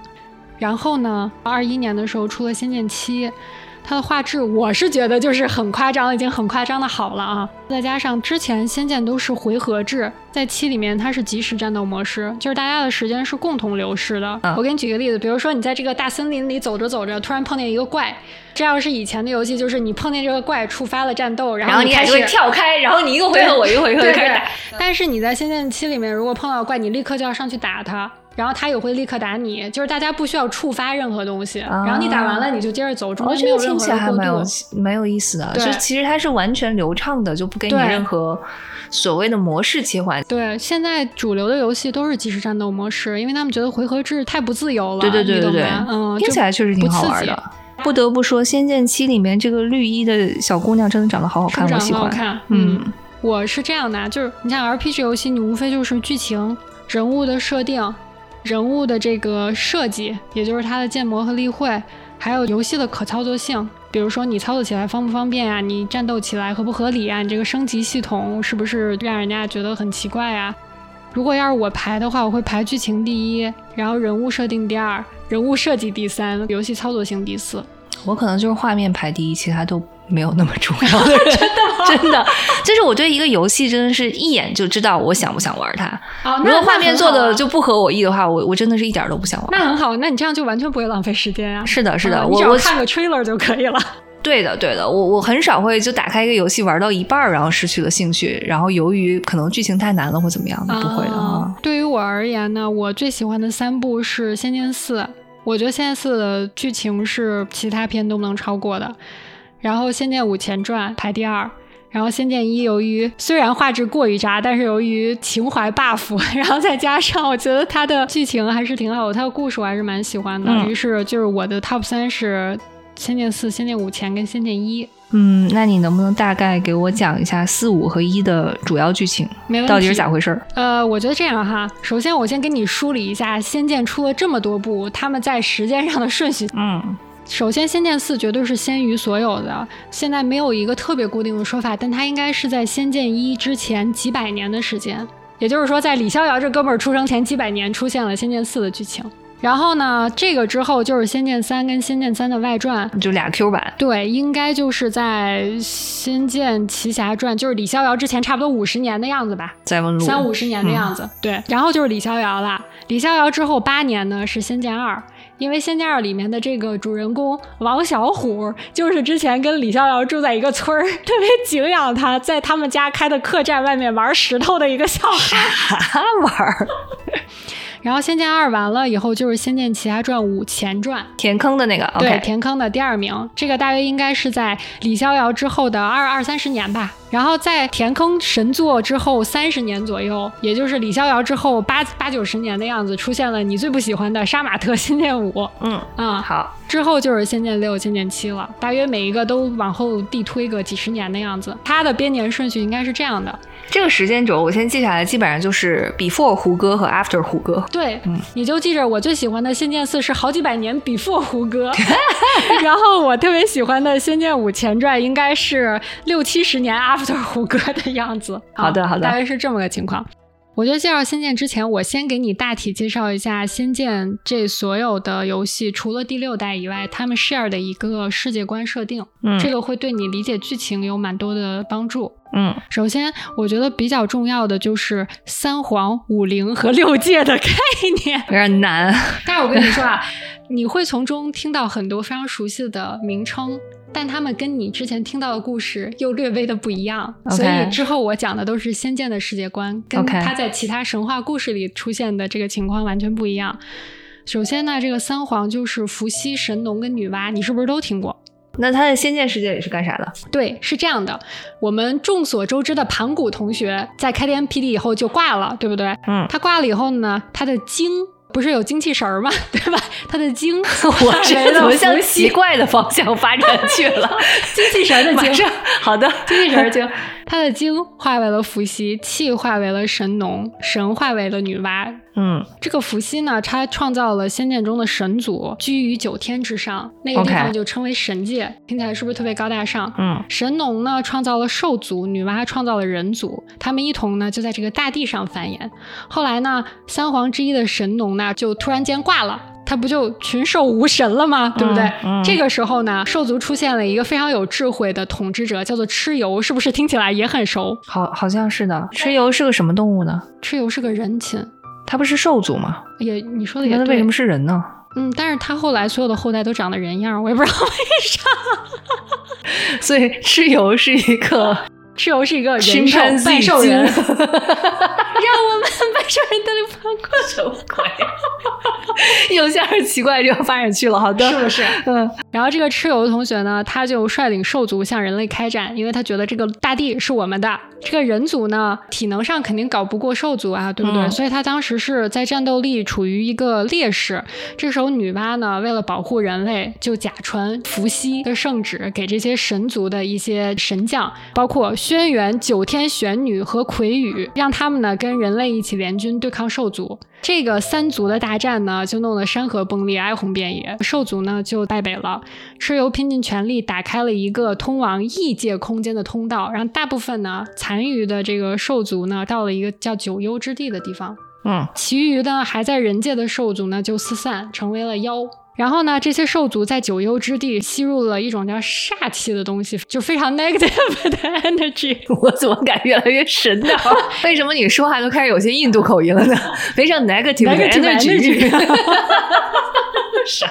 然后呢，二一年的时候出了《仙剑七》。它的画质，我是觉得就是很夸张，已经很夸张的好了啊！再加上之前仙剑都是回合制，在七里面它是即时战斗模式，就是大家的时间是共同流逝的。我给你举个例子，比如说你在这个大森林里走着走着，突然碰见一个怪，这要是以前的游戏，就是你碰见这个怪触发了战斗，然后你开始跳开，然后你一个回合我一个回合开始打。但是你在仙剑七里面，如果碰到怪，你立刻就要上去打它。然后他也会立刻打你，就是大家不需要触发任何东西，然后你打完了你就接着走，中间没有任何过渡，蛮有意思的。就其实它是完全流畅的，就不给你任何所谓的模式切换。对，现在主流的游戏都是即时战斗模式，因为他们觉得回合制太不自由了。对对对对对，嗯，听起来确实挺好玩的。不得不说，《仙剑七》里面这个绿衣的小姑娘真的长得好好看，我喜欢看。嗯，我是这样的，就是你像 RPG 游戏，你无非就是剧情、人物的设定。人物的这个设计，也就是它的建模和例会，还有游戏的可操作性，比如说你操作起来方不方便啊？你战斗起来合不合理啊？你这个升级系统是不是让人家觉得很奇怪啊？如果要是我排的话，我会排剧情第一，然后人物设定第二，人物设计第三，游戏操作性第四。我可能就是画面排第一，其他都。没有那么重要的人，真的，真的，就是我对一个游戏真的是一眼就知道我想不想玩它。啊，如果画面做的就不合我意的话，我我真的是一点都不想玩。那很好，那你这样就完全不会浪费时间啊。是的，是的，我我看个 trailer 就可以了。对的，对的，我我很少会就打开一个游戏玩到一半然后失去了兴趣，然后由于可能剧情太难了或怎么样的，不会的啊。对于我而言呢，我最喜欢的三部是《仙剑四》，我觉得《仙剑四》的剧情是其他片都不能超过的。然后《仙剑五前传》排第二，然后《仙剑一》由于虽然画质过于渣，但是由于情怀 buff，然后再加上我觉得它的剧情还是挺好的，它的故事我还是蛮喜欢的。于是就是我的 top 三是《仙剑四》《仙剑五前》跟《仙剑一》。嗯，那你能不能大概给我讲一下四五和一的主要剧情？没问题。到底是咋回事？呃，我觉得这样哈，首先我先给你梳理一下《仙剑》出了这么多部，他们在时间上的顺序。嗯。首先，《仙剑四》绝对是先于所有的。现在没有一个特别固定的说法，但它应该是在《仙剑一》之前几百年的时间。也就是说，在李逍遥这哥们儿出生前几百年，出现了《仙剑四》的剧情。然后呢，这个之后就是《仙剑三》跟《仙剑三》的外传，就俩 Q 版。对，应该就是在《仙剑奇侠传》，就是李逍遥之前差不多五十年的样子吧，在问路三五十年的样子。对，然后就是李逍遥了。李逍遥之后八年呢是《仙剑二》，因为《仙剑二》里面的这个主人公王小虎，就是之前跟李逍遥住在一个村儿，特别敬仰他，在他们家开的客栈外面玩石头的一个小孩玩。然后《仙剑二》完了以后，就是《仙剑奇侠传五前传》，填坑的那个，对，填坑的第二名。这个大约应该是在李逍遥之后的二二三十年吧。然后在填坑神作之后三十年左右，也就是李逍遥之后八八九十年的样子，出现了你最不喜欢的杀马特《仙剑五》。嗯啊，好。之后就是《仙剑六》《仙剑七》了，大约每一个都往后递推个几十年的样子。它的编年顺序应该是这样的。这个时间轴我先记下来，基本上就是 before 胡歌和 after 胡歌。对，你就记着我最喜欢的《仙剑四》是好几百年 before 胡歌，然后我特别喜欢的《仙剑五前传》应该是六七十年 after 胡歌的样子。好的，好的，大概是这么个情况。我觉得介绍《仙剑》之前，我先给你大体介绍一下《仙剑》这所有的游戏，除了第六代以外，他们 share 的一个世界观设定，嗯，这个会对你理解剧情有蛮多的帮助。嗯，首先我觉得比较重要的就是三皇五灵和六界的概念，有点难。但是我跟你说啊，你会从中听到很多非常熟悉的名称。但他们跟你之前听到的故事又略微的不一样，所以之后我讲的都是仙剑的世界观，跟他在其他神话故事里出现的这个情况完全不一样。首先呢，这个三皇就是伏羲、神农跟女娲，你是不是都听过？那他在仙剑世界里是干啥的？对，是这样的，我们众所周知的盘古同学在开天辟地以后就挂了，对不对？嗯，他挂了以后呢，他的精。不是有精气神儿吗？对吧？他的精，我这怎么向奇怪的方向发展去了？精气神的精，好的，精气神精。他的精化为了伏羲，气化为了神农，神化为了女娲。嗯，这个伏羲呢，他创造了仙剑中的神族，居于九天之上，那个地方就称为神界。听起来是不是特别高大上？嗯，神农呢，创造了兽族，女娲创造了人族，他们一同呢就在这个大地上繁衍。后来呢，三皇之一的神农呢，就突然间挂了。他不就群兽无神了吗？对不对？这个时候呢，兽族出现了一个非常有智慧的统治者，叫做蚩尤，是不是听起来也很熟？好，好像是的。蚩尤是个什么动物呢？蚩尤是个人禽，他不是兽族吗？也，你说的也对。那为什么是人呢？嗯，但是他后来所有的后代都长得人样，我也不知道为啥。所以蚩尤是一个。蚩尤是一个人兽拜兽人，让我们拜兽人得了潘过什么鬼？有些人奇怪的地方发展去了，好的，是不是？嗯。然后这个蚩尤同学呢，他就率领兽族向人类开战，因为他觉得这个大地是我们的。这个人族呢，体能上肯定搞不过兽族啊，对不对？所以他当时是在战斗力处于一个劣势。这时候女娲呢，为了保护人类，就假传伏羲的圣旨给这些神族的一些神将，包括。轩辕九天玄女和魁羽，让他们呢跟人类一起联军对抗兽族。这个三族的大战呢，就弄得山河崩裂，哀鸿遍野。兽族呢就败北了。蚩尤拼尽全力打开了一个通往异界空间的通道，让大部分呢残余的这个兽族呢到了一个叫九幽之地的地方。嗯，其余的还在人界的兽族呢就四散，成为了妖。然后呢，这些兽族在九幽之地吸入了一种叫煞气的东西，就非常 negative 的 energy。我怎么感觉越来越神呢？为什么你说话都开始有些印度口音了呢？非常 negative 的 energy。啥？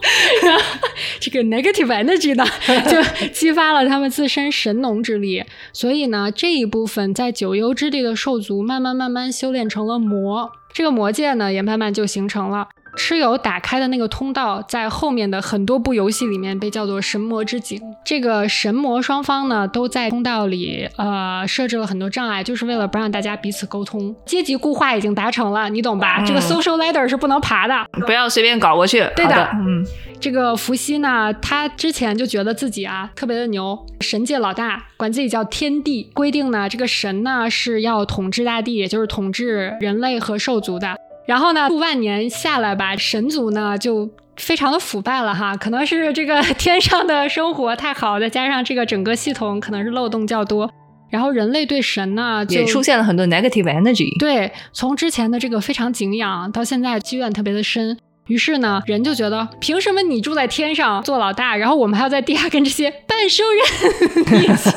这个 negative energy 呢，就激发了他们自身神农之力。所以呢，这一部分在九幽之地的兽族，慢慢慢慢修炼成了魔。这个魔界呢，也慢慢就形成了。蚩尤打开的那个通道，在后面的很多部游戏里面被叫做神魔之井。这个神魔双方呢，都在通道里呃设置了很多障碍，就是为了不让大家彼此沟通。阶级固化已经达成了，你懂吧？这个 social ladder 是不能爬的，不要随便搞过去。对的，嗯。这个伏羲呢，他之前就觉得自己啊特别的牛，神界老大，管自己叫天帝。规定呢，这个神呢是要统治大地，也就是统治人类和兽族的。然后呢，数万年下来吧，神族呢就非常的腐败了哈，可能是这个天上的生活太好，再加上这个整个系统可能是漏洞较多。然后人类对神呢，也出现了很多 negative energy。对，从之前的这个非常敬仰，到现在积怨特别的深。于是呢，人就觉得，凭什么你住在天上做老大，然后我们还要在地下跟这些半兽人 一起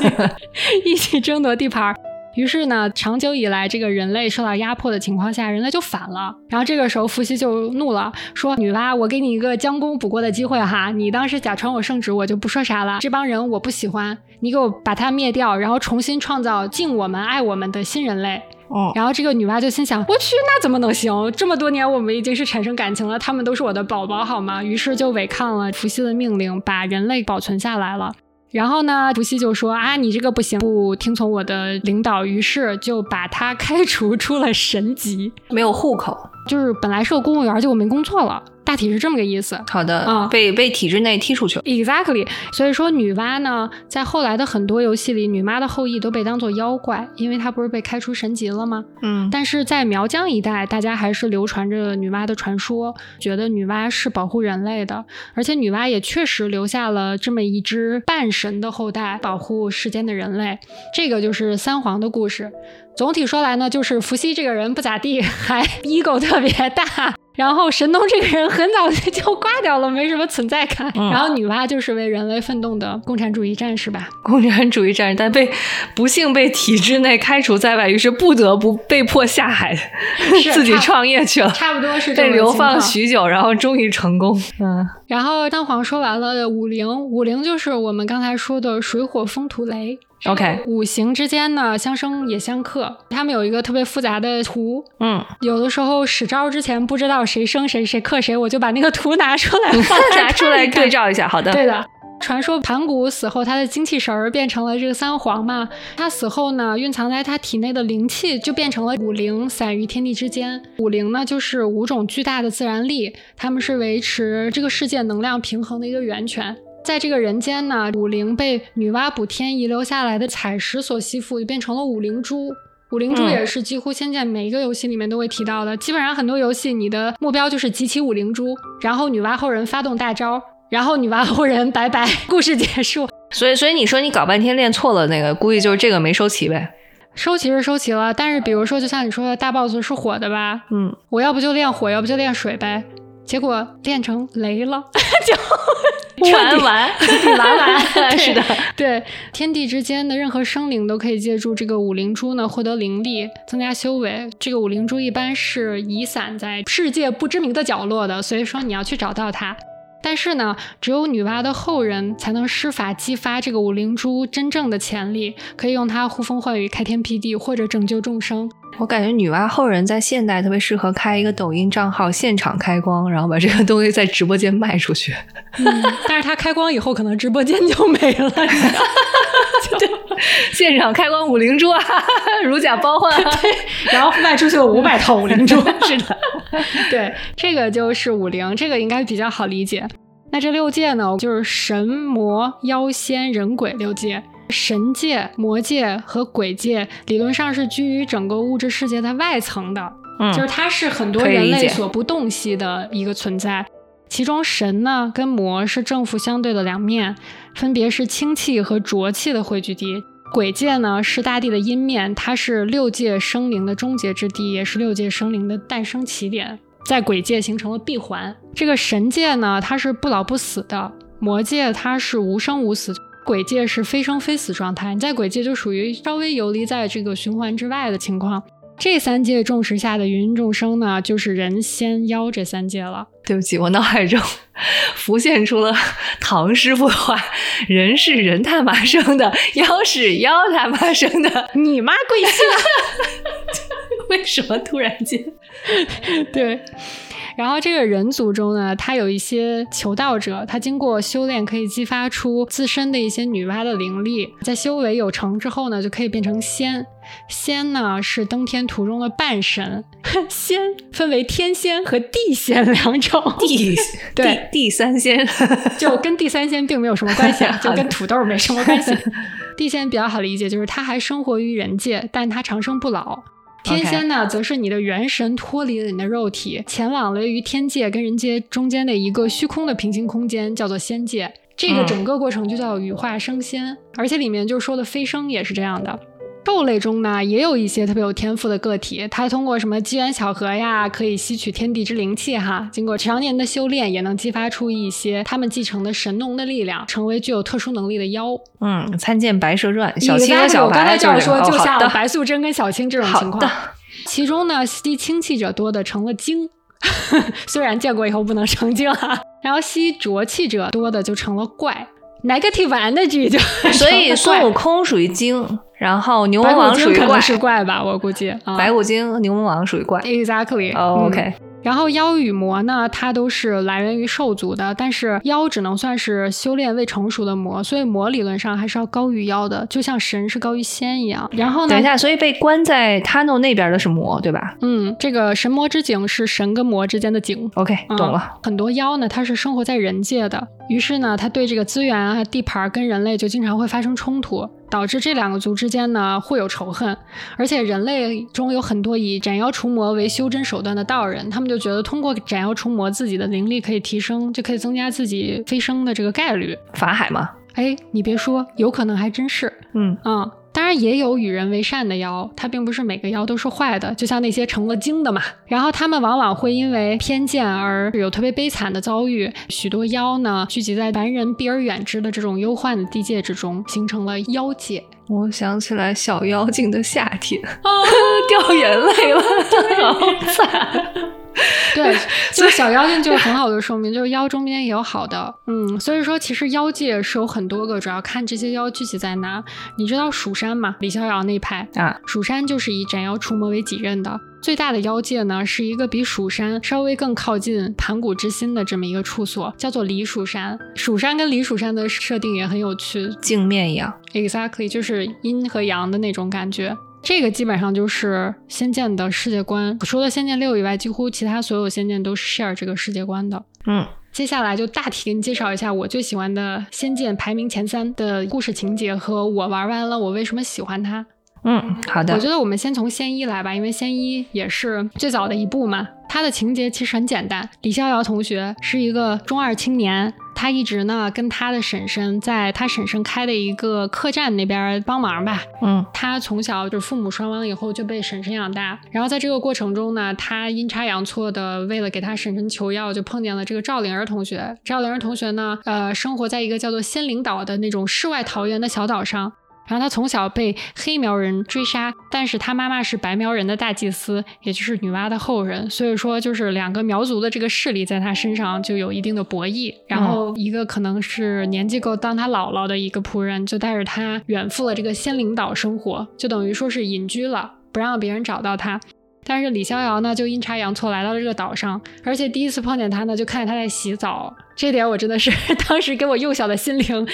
一起争夺地盘？于是呢，长久以来，这个人类受到压迫的情况下，人类就反了。然后这个时候，伏羲就怒了，说：“女娲，我给你一个将功补过的机会哈，你当时假传我圣旨，我就不说啥了。这帮人我不喜欢，你给我把他灭掉，然后重新创造敬我们、爱我们的新人类。”哦，然后这个女娲就心想：“我去，那怎么能行？这么多年我们已经是产生感情了，他们都是我的宝宝，好吗？”于是就违抗了伏羲的命令，把人类保存下来了。然后呢，伏羲就说啊，你这个不行，不听从我的领导，于是就把他开除出了神级，没有户口，就是本来是个公务员，结果没工作了。大体是这么个意思。好的，嗯，被被体制内踢出去了。Exactly。所以说，女娲呢，在后来的很多游戏里，女娲的后裔都被当做妖怪，因为她不是被开除神籍了吗？嗯。但是在苗疆一带，大家还是流传着女娲的传说，觉得女娲是保护人类的，而且女娲也确实留下了这么一只半神的后代，保护世间的人类。这个就是三皇的故事。总体说来呢，就是伏羲这个人不咋地，还 ego 特别大。然后神农这个人很早就挂掉了，没什么存在感。然后女娲就是为人类奋斗的共产主义战士吧？共产主义战士，但被不幸被体制内开除在外，于是不得不被迫下海，自己创业去了。差不多是被流放许久，然后终于成功。嗯。然后丹皇说完了五灵，五灵就是我们刚才说的水火风土雷。OK，五行之间呢相生也相克，他们有一个特别复杂的图。嗯，有的时候使招之前不知道谁生谁谁克谁，我就把那个图拿出来 拿出来对照一下。好的，对的。传说盘古死后，他的精气神儿变成了这个三皇嘛。他死后呢，蕴藏在他体内的灵气就变成了五灵，散于天地之间。五灵呢，就是五种巨大的自然力，他们是维持这个世界能量平衡的一个源泉。在这个人间呢，五灵被女娲补天遗留下来的彩石所吸附，就变成了五灵珠。五灵珠也是几乎仙剑每一个游戏里面都会提到的。基本上很多游戏，你的目标就是集齐五灵珠，然后女娲后人发动大招，然后女娲后人拜拜，故事结束。所以，所以你说你搞半天练错了，那个估计就是这个没收齐呗。收齐是收齐了，但是比如说，就像你说的大 boss 是火的吧？嗯，我要不就练火，要不就练水呗。结果练成雷了，就。传完，完完，是的，对，天地之间的任何生灵都可以借助这个五灵珠呢获得灵力，增加修为。这个五灵珠一般是遗散在世界不知名的角落的，所以说你要去找到它。但是呢，只有女娲的后人才能施法激发这个五灵珠真正的潜力，可以用它呼风唤雨、开天辟地或者拯救众生。我感觉女娲后人在现代特别适合开一个抖音账号，现场开光，然后把这个东西在直播间卖出去。嗯，但是它开光以后，可能直播间就没了。对，现场开光五灵珠啊，如假包换。对，然后卖出去了五百套五灵珠。是的，对，这个就是五灵，这个应该比较好理解。那这六界呢，就是神魔妖仙人鬼六界。神界、魔界和鬼界理论上是居于整个物质世界的外层的，嗯，就是它是很多人类所不洞悉的一个存在。其中神呢跟魔是正负相对的两面，分别是清气和浊气的汇聚地。鬼界呢是大地的阴面，它是六界生灵的终结之地，也是六界生灵的诞生起点。在鬼界形成了闭环。这个神界呢，它是不老不死的；魔界它是无生无死。鬼界是非生非死状态，你在鬼界就属于稍微游离在这个循环之外的情况。这三界众识下的芸芸众生呢，就是人仙妖这三界了。对不起，我脑海中浮现出了唐师傅的话：人是人他妈生的，妖是妖他妈生的。你妈贵姓？为什么突然间？对。然后这个人族中呢，他有一些求道者，他经过修炼可以激发出自身的一些女娲的灵力，在修为有成之后呢，就可以变成仙。仙呢是登天途中的半神，仙分为天仙和地仙两种。地 对地三仙 就跟地三仙并没有什么关系，就跟土豆没什么关系。地仙比较好理解，就是他还生活于人界，但他长生不老。天仙呢，则是你的元神脱离了你的肉体，前往了于天界跟人界中间的一个虚空的平行空间，叫做仙界。这个整个过程就叫羽化升仙，而且里面就说的飞升也是这样的。兽类中呢，也有一些特别有天赋的个体，它通过什么机缘巧合呀，可以吸取天地之灵气哈，经过常年的修炼，也能激发出一些他们继承的神农的力量，成为具有特殊能力的妖。嗯，参见《白蛇传》，小青和小白。刚才就是说，就像白素贞跟小青这种情况。其中呢，吸清气者多的成了精，虽然建国以后不能成精哈。然后吸浊气者多的就成了怪。Negative energy 就所以孙悟空属于精，然后牛魔王属于怪是怪吧？我估计白骨精、牛魔王属于怪。Exactly. OK. 然后妖与魔呢，它都是来源于兽族的，但是妖只能算是修炼未成熟的魔，所以魔理论上还是要高于妖的，就像神是高于仙一样。然后呢？等一下，所以被关在 Tano 那边的是魔，对吧？嗯，这个神魔之井是神跟魔之间的井。OK，懂了。很多妖呢，它是生活在人界的，于是呢，它对这个资源啊、地盘跟人类就经常会发生冲突。导致这两个族之间呢互有仇恨，而且人类中有很多以斩妖除魔为修真手段的道人，他们就觉得通过斩妖除魔，自己的灵力可以提升，就可以增加自己飞升的这个概率。法海吗？哎，你别说，有可能还真是。嗯嗯。当然也有与人为善的妖，它并不是每个妖都是坏的，就像那些成了精的嘛。然后他们往往会因为偏见而有特别悲惨的遭遇。许多妖呢，聚集在凡人避而远之的这种忧患的地界之中，形成了妖界。我想起来小妖精的夏天，掉眼泪了，好惨。对，就小妖精就是很好的说明，就是妖中间也有好的，嗯，所以说其实妖界是有很多个，主要看这些妖聚集在哪。你知道蜀山吗？李逍遥那派啊，蜀山就是以斩妖除魔为己任的。最大的妖界呢，是一个比蜀山稍微更靠近盘古之心的这么一个处所，叫做离蜀山。蜀山跟离蜀山的设定也很有趣，镜面一样，exactly 就是阴和阳的那种感觉。这个基本上就是仙剑的世界观，除了仙剑六以外，几乎其他所有仙剑都是 share 这个世界观的。嗯，接下来就大体给你介绍一下我最喜欢的仙剑排名前三的故事情节和我玩完了我为什么喜欢它。嗯，好的。我觉得我们先从仙一来吧，因为仙一也是最早的一部嘛。它的情节其实很简单，李逍遥同学是一个中二青年，他一直呢跟他的婶婶在他婶婶开的一个客栈那边帮忙吧。嗯，他从小就是父母双亡以后就被婶婶养大，然后在这个过程中呢，他阴差阳错的为了给他婶婶求药，就碰见了这个赵灵儿同学。赵灵儿同学呢，呃，生活在一个叫做仙灵岛的那种世外桃源的小岛上。然后他从小被黑苗人追杀，但是他妈妈是白苗人的大祭司，也就是女娲的后人，所以说就是两个苗族的这个势力在他身上就有一定的博弈。然后一个可能是年纪够当他姥姥的一个仆人，就带着他远赴了这个仙灵岛生活，就等于说是隐居了，不让别人找到他。但是李逍遥呢，就阴差阳错来到了这个岛上，而且第一次碰见他呢，就看见他在洗澡，这点我真的是 当时给我幼小的心灵。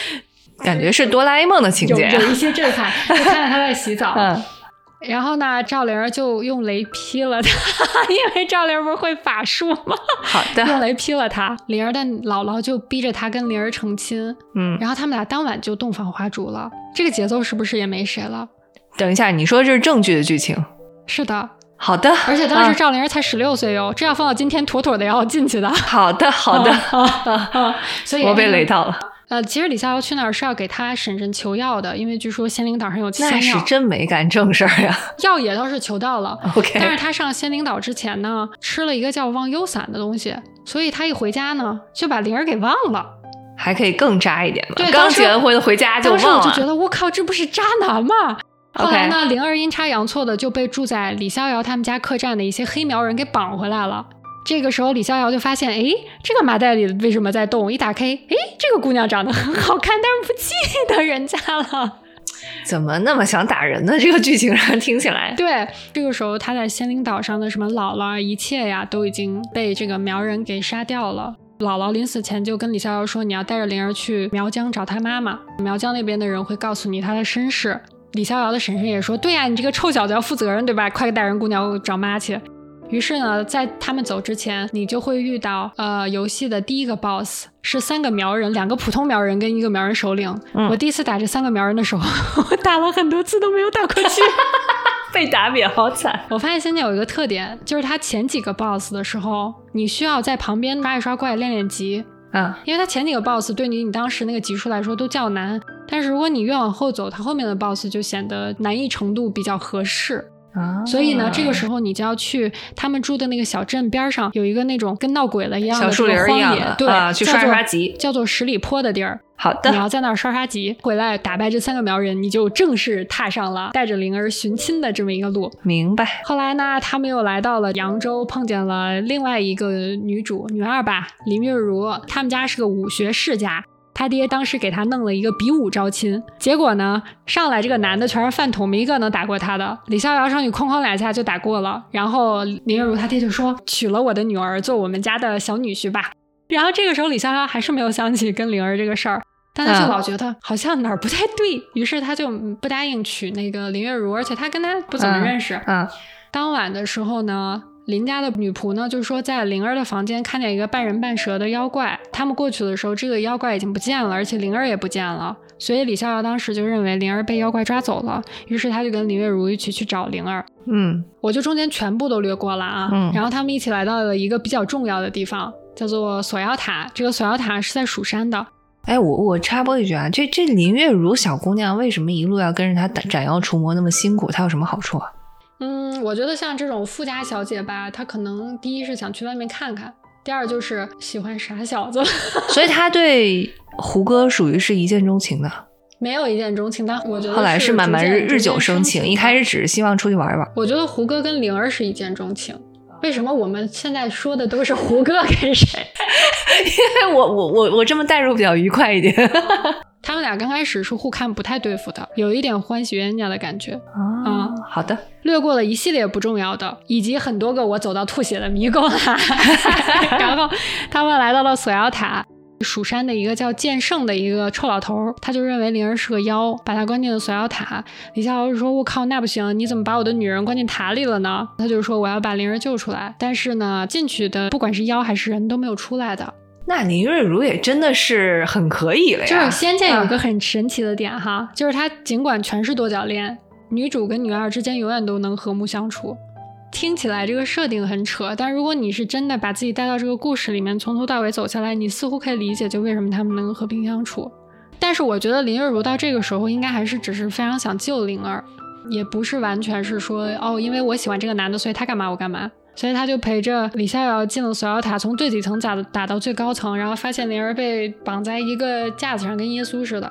感觉是哆啦 A 梦的情节，有一些震撼。就看到他在洗澡，嗯，然后呢，赵灵就用雷劈了他，因为赵灵不是会法术吗？好的，用雷劈了他。灵儿的姥姥就逼着他跟灵儿成亲，嗯，然后他们俩当晚就洞房花烛了。这个节奏是不是也没谁了？等一下，你说这是正剧的剧情？是的，好的。而且当时赵灵儿才十六岁哟，这要放到今天，妥妥的要进去的。好的，好的，所以我被雷到了。呃，其实李逍遥去那儿是要给他婶婶求药的，因为据说仙灵岛上有仙药。那是真没干正事儿呀！药也倒是求到了，OK。但是他上仙灵岛之前呢，吃了一个叫忘忧散的东西，所以他一回家呢，就把灵儿给忘了。还可以更渣一点吗？对，刚结完婚回家就忘了。当时我就觉得，我靠，这不是渣男吗？后来呢，灵儿阴差阳错的就被住在李逍遥他们家客栈的一些黑苗人给绑回来了。这个时候，李逍遥就发现，哎，这个麻袋里为什么在动？一打开，哎，这个姑娘长得很好看，但是不记得人家了。怎么那么想打人呢？这个剧情上听起来。对，这个时候他在仙灵岛上的什么姥姥一切呀，都已经被这个苗人给杀掉了。姥姥临死前就跟李逍遥说：“你要带着灵儿去苗疆找他妈妈，苗疆那边的人会告诉你他的身世。”李逍遥的婶婶也说：“对呀，你这个臭小子要负责任，对吧？快带人姑娘找妈去。”于是呢，在他们走之前，你就会遇到呃，游戏的第一个 boss 是三个苗人，两个普通苗人跟一个苗人首领。我第一次打这三个苗人的时候，我打了很多次都没有打过去，被打扁好惨。我发现现在有一个特点，就是他前几个 boss 的时候，你需要在旁边刷一刷怪练练级。啊，因为他前几个 boss 对你你当时那个级数来说都较难，但是如果你越往后走，它后面的 BOSS 就显得难易程度比较合适。啊，所以呢，这个时候你就要去他们住的那个小镇边上，有一个那种跟闹鬼了一样的树林一样的，对，去刷刷级，叫做十里坡的地儿。好的，你要在那儿刷刷集，回来打败这三个苗人，你就正式踏上了带着灵儿寻亲的这么一个路。明白。后来呢，他们又来到了扬州，碰见了另外一个女主女二吧，林月如。他们家是个武学世家。他爹当时给他弄了一个比武招亲，结果呢，上来这个男的全是饭桶，没一个能打过他的。李逍遥上去哐哐两下就打过了，然后林月如他爹就说娶了我的女儿做我们家的小女婿吧。然后这个时候李逍遥还是没有想起跟灵儿这个事儿，但他就老觉得好像哪儿不太对，于是他就不答应娶那个林月如，而且他跟他不怎么认识。嗯，当晚的时候呢。林家的女仆呢，就是说在灵儿的房间看见一个半人半蛇的妖怪。他们过去的时候，这个妖怪已经不见了，而且灵儿也不见了。所以李逍遥当时就认为灵儿被妖怪抓走了，于是他就跟林月如一起去找灵儿。嗯，我就中间全部都略过了啊。嗯，然后他们一起来到了一个比较重要的地方，叫做锁妖塔。这个锁妖塔是在蜀山的。哎，我我插播一句啊，这这林月如小姑娘为什么一路要跟着他斩妖除魔那么辛苦？她有什么好处啊？嗯，我觉得像这种富家小姐吧，她可能第一是想去外面看看，第二就是喜欢傻小子，所以她对胡歌属于是一见钟情的，没有一见钟情，但我觉得后来是慢慢日日久生情，一开始只是希望出去玩一玩。我觉得胡歌跟灵儿是一见钟情，为什么我们现在说的都是胡歌跟谁？因为我我我我这么代入比较愉快一点。他们俩刚开始是互看不太对付的，有一点欢喜冤家的感觉啊。好的，略过了一系列不重要的，以及很多个我走到吐血的迷宫，然后他们来到了锁妖塔。蜀山的一个叫剑圣的一个臭老头，他就认为灵儿是个妖，把他关进了锁妖塔。李逍遥就说：“我靠，那不行，你怎么把我的女人关进塔里了呢？”他就说：“我要把灵儿救出来。”但是呢，进去的不管是妖还是人都没有出来的。那林月如也真的是很可以了呀。就是仙剑有一个很神奇的点哈，就是它尽管全是多角恋，女主跟女二之间永远都能和睦相处。听起来这个设定很扯，但如果你是真的把自己带到这个故事里面，从头到尾走下来，你似乎可以理解就为什么他们能和平相处。但是我觉得林月如到这个时候应该还是只是非常想救灵儿，也不是完全是说哦，因为我喜欢这个男的，所以他干嘛我干嘛。所以他就陪着李逍遥进了锁妖塔，从最底层打打到最高层，然后发现灵儿被绑在一个架子上，跟耶稣似的。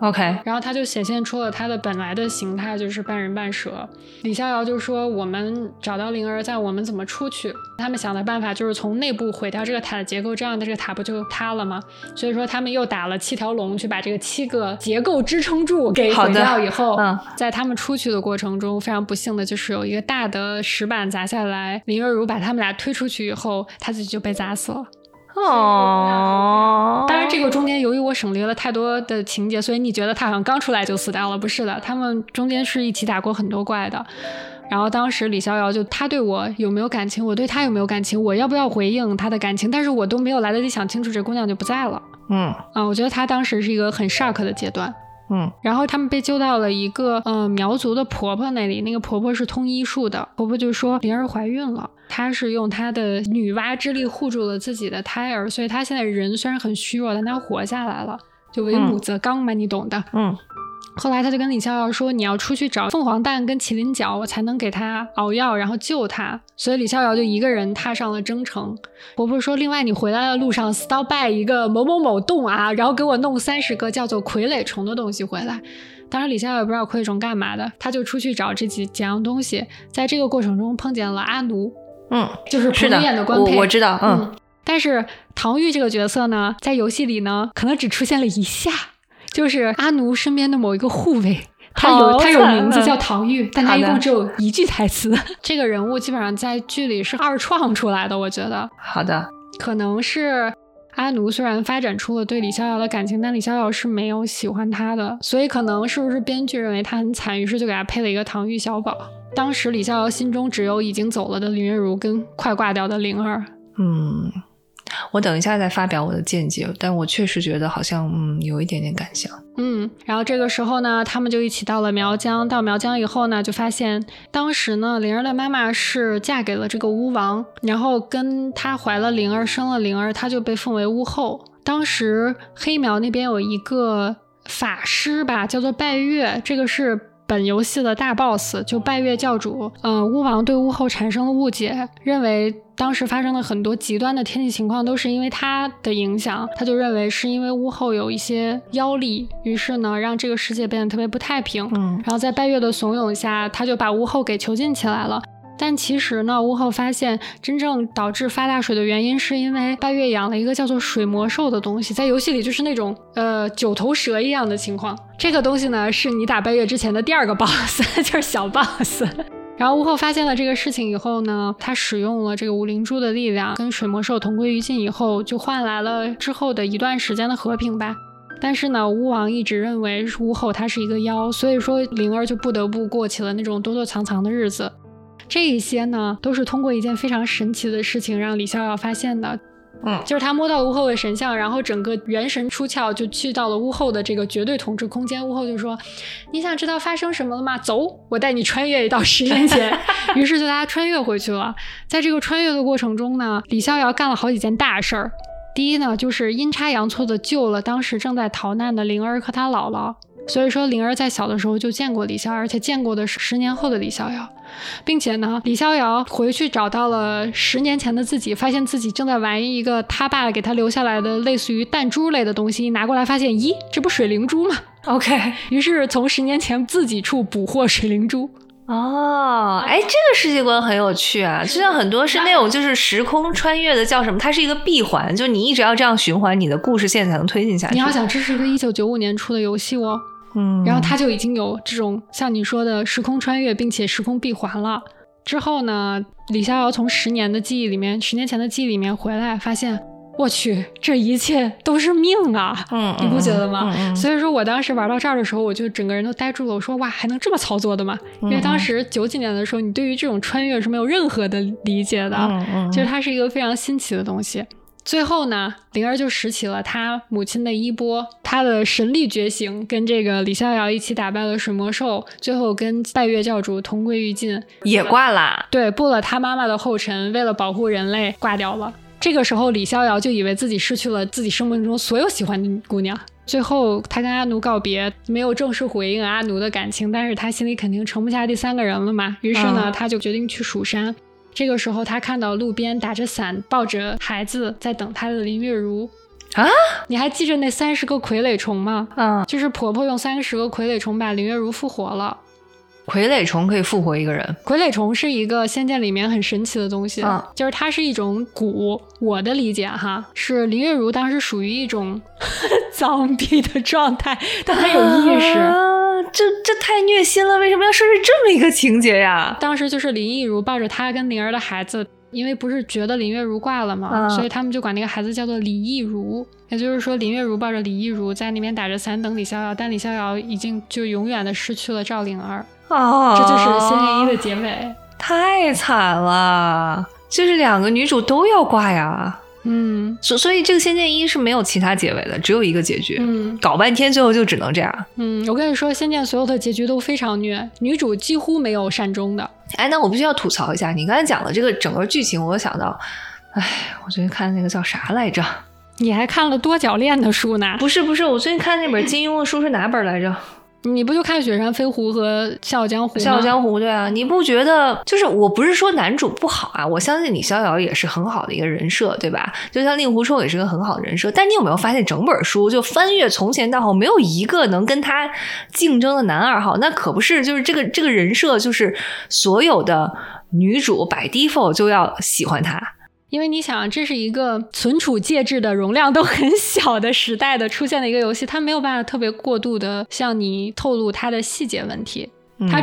OK，然后他就显现出了他的本来的形态，就是半人半蛇。李逍遥就说：“我们找到灵儿，在我们怎么出去？他们想的办法就是从内部毁掉这个塔的结构，这样的这个塔不就塌了吗？所以说他们又打了七条龙，去把这个七个结构支撑柱给毁掉以后，嗯在他们出去的过程中，非常不幸的就是有一个大的石板砸下来，林月如把他们俩推出去以后，他自己就被砸死了。”哦，当然，这个中间由于我省略了太多的情节，所以你觉得他好像刚出来就死掉了？不是的，他们中间是一起打过很多怪的。然后当时李逍遥就他对我有没有感情，我对他有没有感情，我要不要回应他的感情？但是我都没有来得及想清楚，这姑娘就不在了。嗯，啊，我觉得他当时是一个很 shock 的阶段。嗯，然后他们被救到了一个呃苗族的婆婆那里，那个婆婆是通医术的，婆婆就说灵儿怀孕了，她是用她的女娲之力护住了自己的胎儿，所以她现在人虽然很虚弱，但她活下来了，就为母则刚嘛，你懂的。嗯。后来他就跟李逍遥说：“你要出去找凤凰蛋跟麒麟角，我才能给他熬药，然后救他。”所以李逍遥就一个人踏上了征程。婆婆说：“另外，你回来的路上 stop by 一个某某某洞啊，然后给我弄三十个叫做傀儡虫的东西回来。”当时李逍遥也不知道傀儡虫干嘛的，他就出去找这几几样东西。在这个过程中碰见了阿奴，嗯，就是彭于晏的官配，我知道，嗯。但是唐钰这个角色呢，在游戏里呢，可能只出现了一下。就是阿奴身边的某一个护卫，他有他有名字叫唐钰，但他一共只有一句台词。这个人物基本上在剧里是二创出来的，我觉得。好的，可能是阿奴虽然发展出了对李逍遥的感情，但李逍遥是没有喜欢他的，所以可能是不是编剧认为他很惨，于是就给他配了一个唐钰小宝。当时李逍遥心中只有已经走了的林月如跟快挂掉的灵儿。嗯。我等一下再发表我的见解，但我确实觉得好像嗯有一点点感想。嗯，然后这个时候呢，他们就一起到了苗疆。到苗疆以后呢，就发现当时呢，灵儿的妈妈是嫁给了这个巫王，然后跟他怀了灵儿，生了灵儿，她就被奉为巫后。当时黑苗那边有一个法师吧，叫做拜月，这个是本游戏的大 boss，就拜月教主。嗯，巫王对巫后产生了误解，认为当时发生的很多极端的天气情况都是因为他的影响，他就认为是因为巫后有一些妖力，于是呢让这个世界变得特别不太平。嗯，然后在拜月的怂恿下，他就把巫后给囚禁起来了。但其实呢，巫后发现真正导致发大水的原因，是因为拜月养了一个叫做水魔兽的东西，在游戏里就是那种呃九头蛇一样的情况。这个东西呢，是你打拜月之前的第二个 boss，就是小 boss。然后巫后发现了这个事情以后呢，他使用了这个五灵珠的力量，跟水魔兽同归于尽以后，就换来了之后的一段时间的和平吧。但是呢，巫王一直认为巫后她是一个妖，所以说灵儿就不得不过起了那种躲躲藏藏的日子。这一些呢，都是通过一件非常神奇的事情让李逍遥发现的。嗯，就是他摸到屋后的神像，然后整个元神出窍，就去到了屋后的这个绝对统治空间。屋后就说：“你想知道发生什么了吗？走，我带你穿越到十年前。”于是就大家穿越回去了。在这个穿越的过程中呢，李逍遥干了好几件大事儿。第一呢，就是阴差阳错的救了当时正在逃难的灵儿和他姥姥。所以说，灵儿在小的时候就见过李逍遥，而且见过的是十年后的李逍遥，并且呢，李逍遥回去找到了十年前的自己，发现自己正在玩一个他爸给他留下来的类似于弹珠类的东西，拿过来发现，咦，这不水灵珠吗？OK，于是从十年前自己处捕获水灵珠。哦，哎，这个世界观很有趣啊，就像很多是那种就是时空穿越的，叫什么？它是一个闭环，就你一直要这样循环，你的故事线才能推进下去。你要想，这是一个一九九五年出的游戏哦。嗯，然后他就已经有这种像你说的时空穿越，并且时空闭环了。之后呢，李逍遥从十年的记忆里面，十年前的记忆里面回来，发现我去，这一切都是命啊！嗯，你不觉得吗？所以说我当时玩到这儿的时候，我就整个人都呆住了。我说哇，还能这么操作的吗？因为当时九几年的时候，你对于这种穿越是没有任何的理解的，就是它是一个非常新奇的东西。最后呢，灵儿就拾起了她母亲的衣钵，她的神力觉醒，跟这个李逍遥一起打败了水魔兽，最后跟拜月教主同归于尽，也挂了。对，步了他妈妈的后尘，为了保护人类挂掉了。这个时候，李逍遥就以为自己失去了自己生命中所有喜欢的姑娘。最后，他跟阿奴告别，没有正式回应阿奴的感情，但是他心里肯定盛不下第三个人了嘛。于是呢，他就决定去蜀山。这个时候，他看到路边打着伞、抱着孩子在等他的林月如啊！你还记着那三十个傀儡虫吗？嗯，就是婆婆用三十个傀儡虫把林月如复活了。傀儡虫可以复活一个人？傀儡虫是一个仙剑里面很神奇的东西，就是它是一种蛊。我的理解哈，是林月如当时属于一种 脏逼的状态，但她有意识。这这太虐心了！为什么要设置这么一个情节呀？当时就是林忆如抱着她跟灵儿的孩子，因为不是觉得林月如挂了嘛，所以他们就管那个孩子叫做李忆如。也就是说，林月如抱着李忆如在那边打着伞等李逍遥，但李逍遥已经就永远的失去了赵灵儿。哦，这就是《仙剑一》的结尾，太惨了！就是两个女主都要挂呀。嗯，所所以这个《仙剑一》是没有其他结尾的，只有一个结局。嗯，搞半天最后就只能这样。嗯，我跟你说，《仙剑》所有的结局都非常虐，女主几乎没有善终的。哎，那我必须要吐槽一下，你刚才讲的这个整个剧情，我想到，哎，我最近看那个叫啥来着？你还看了多角恋的书呢？不是不是，我最近看那本金庸的书是哪本来着？你不就看《雪山飞狐》和《笑傲江湖》《笑傲江湖》对啊，你不觉得就是我不是说男主不好啊，我相信李逍遥也是很好的一个人设，对吧？就像令狐冲也是个很好的人设，但你有没有发现整本书就翻阅从前到后，没有一个能跟他竞争的男二号？那可不是，就是这个这个人设，就是所有的女主摆 default 就要喜欢他。因为你想，这是一个存储介质的容量都很小的时代的出现的一个游戏，它没有办法特别过度的向你透露它的细节问题，它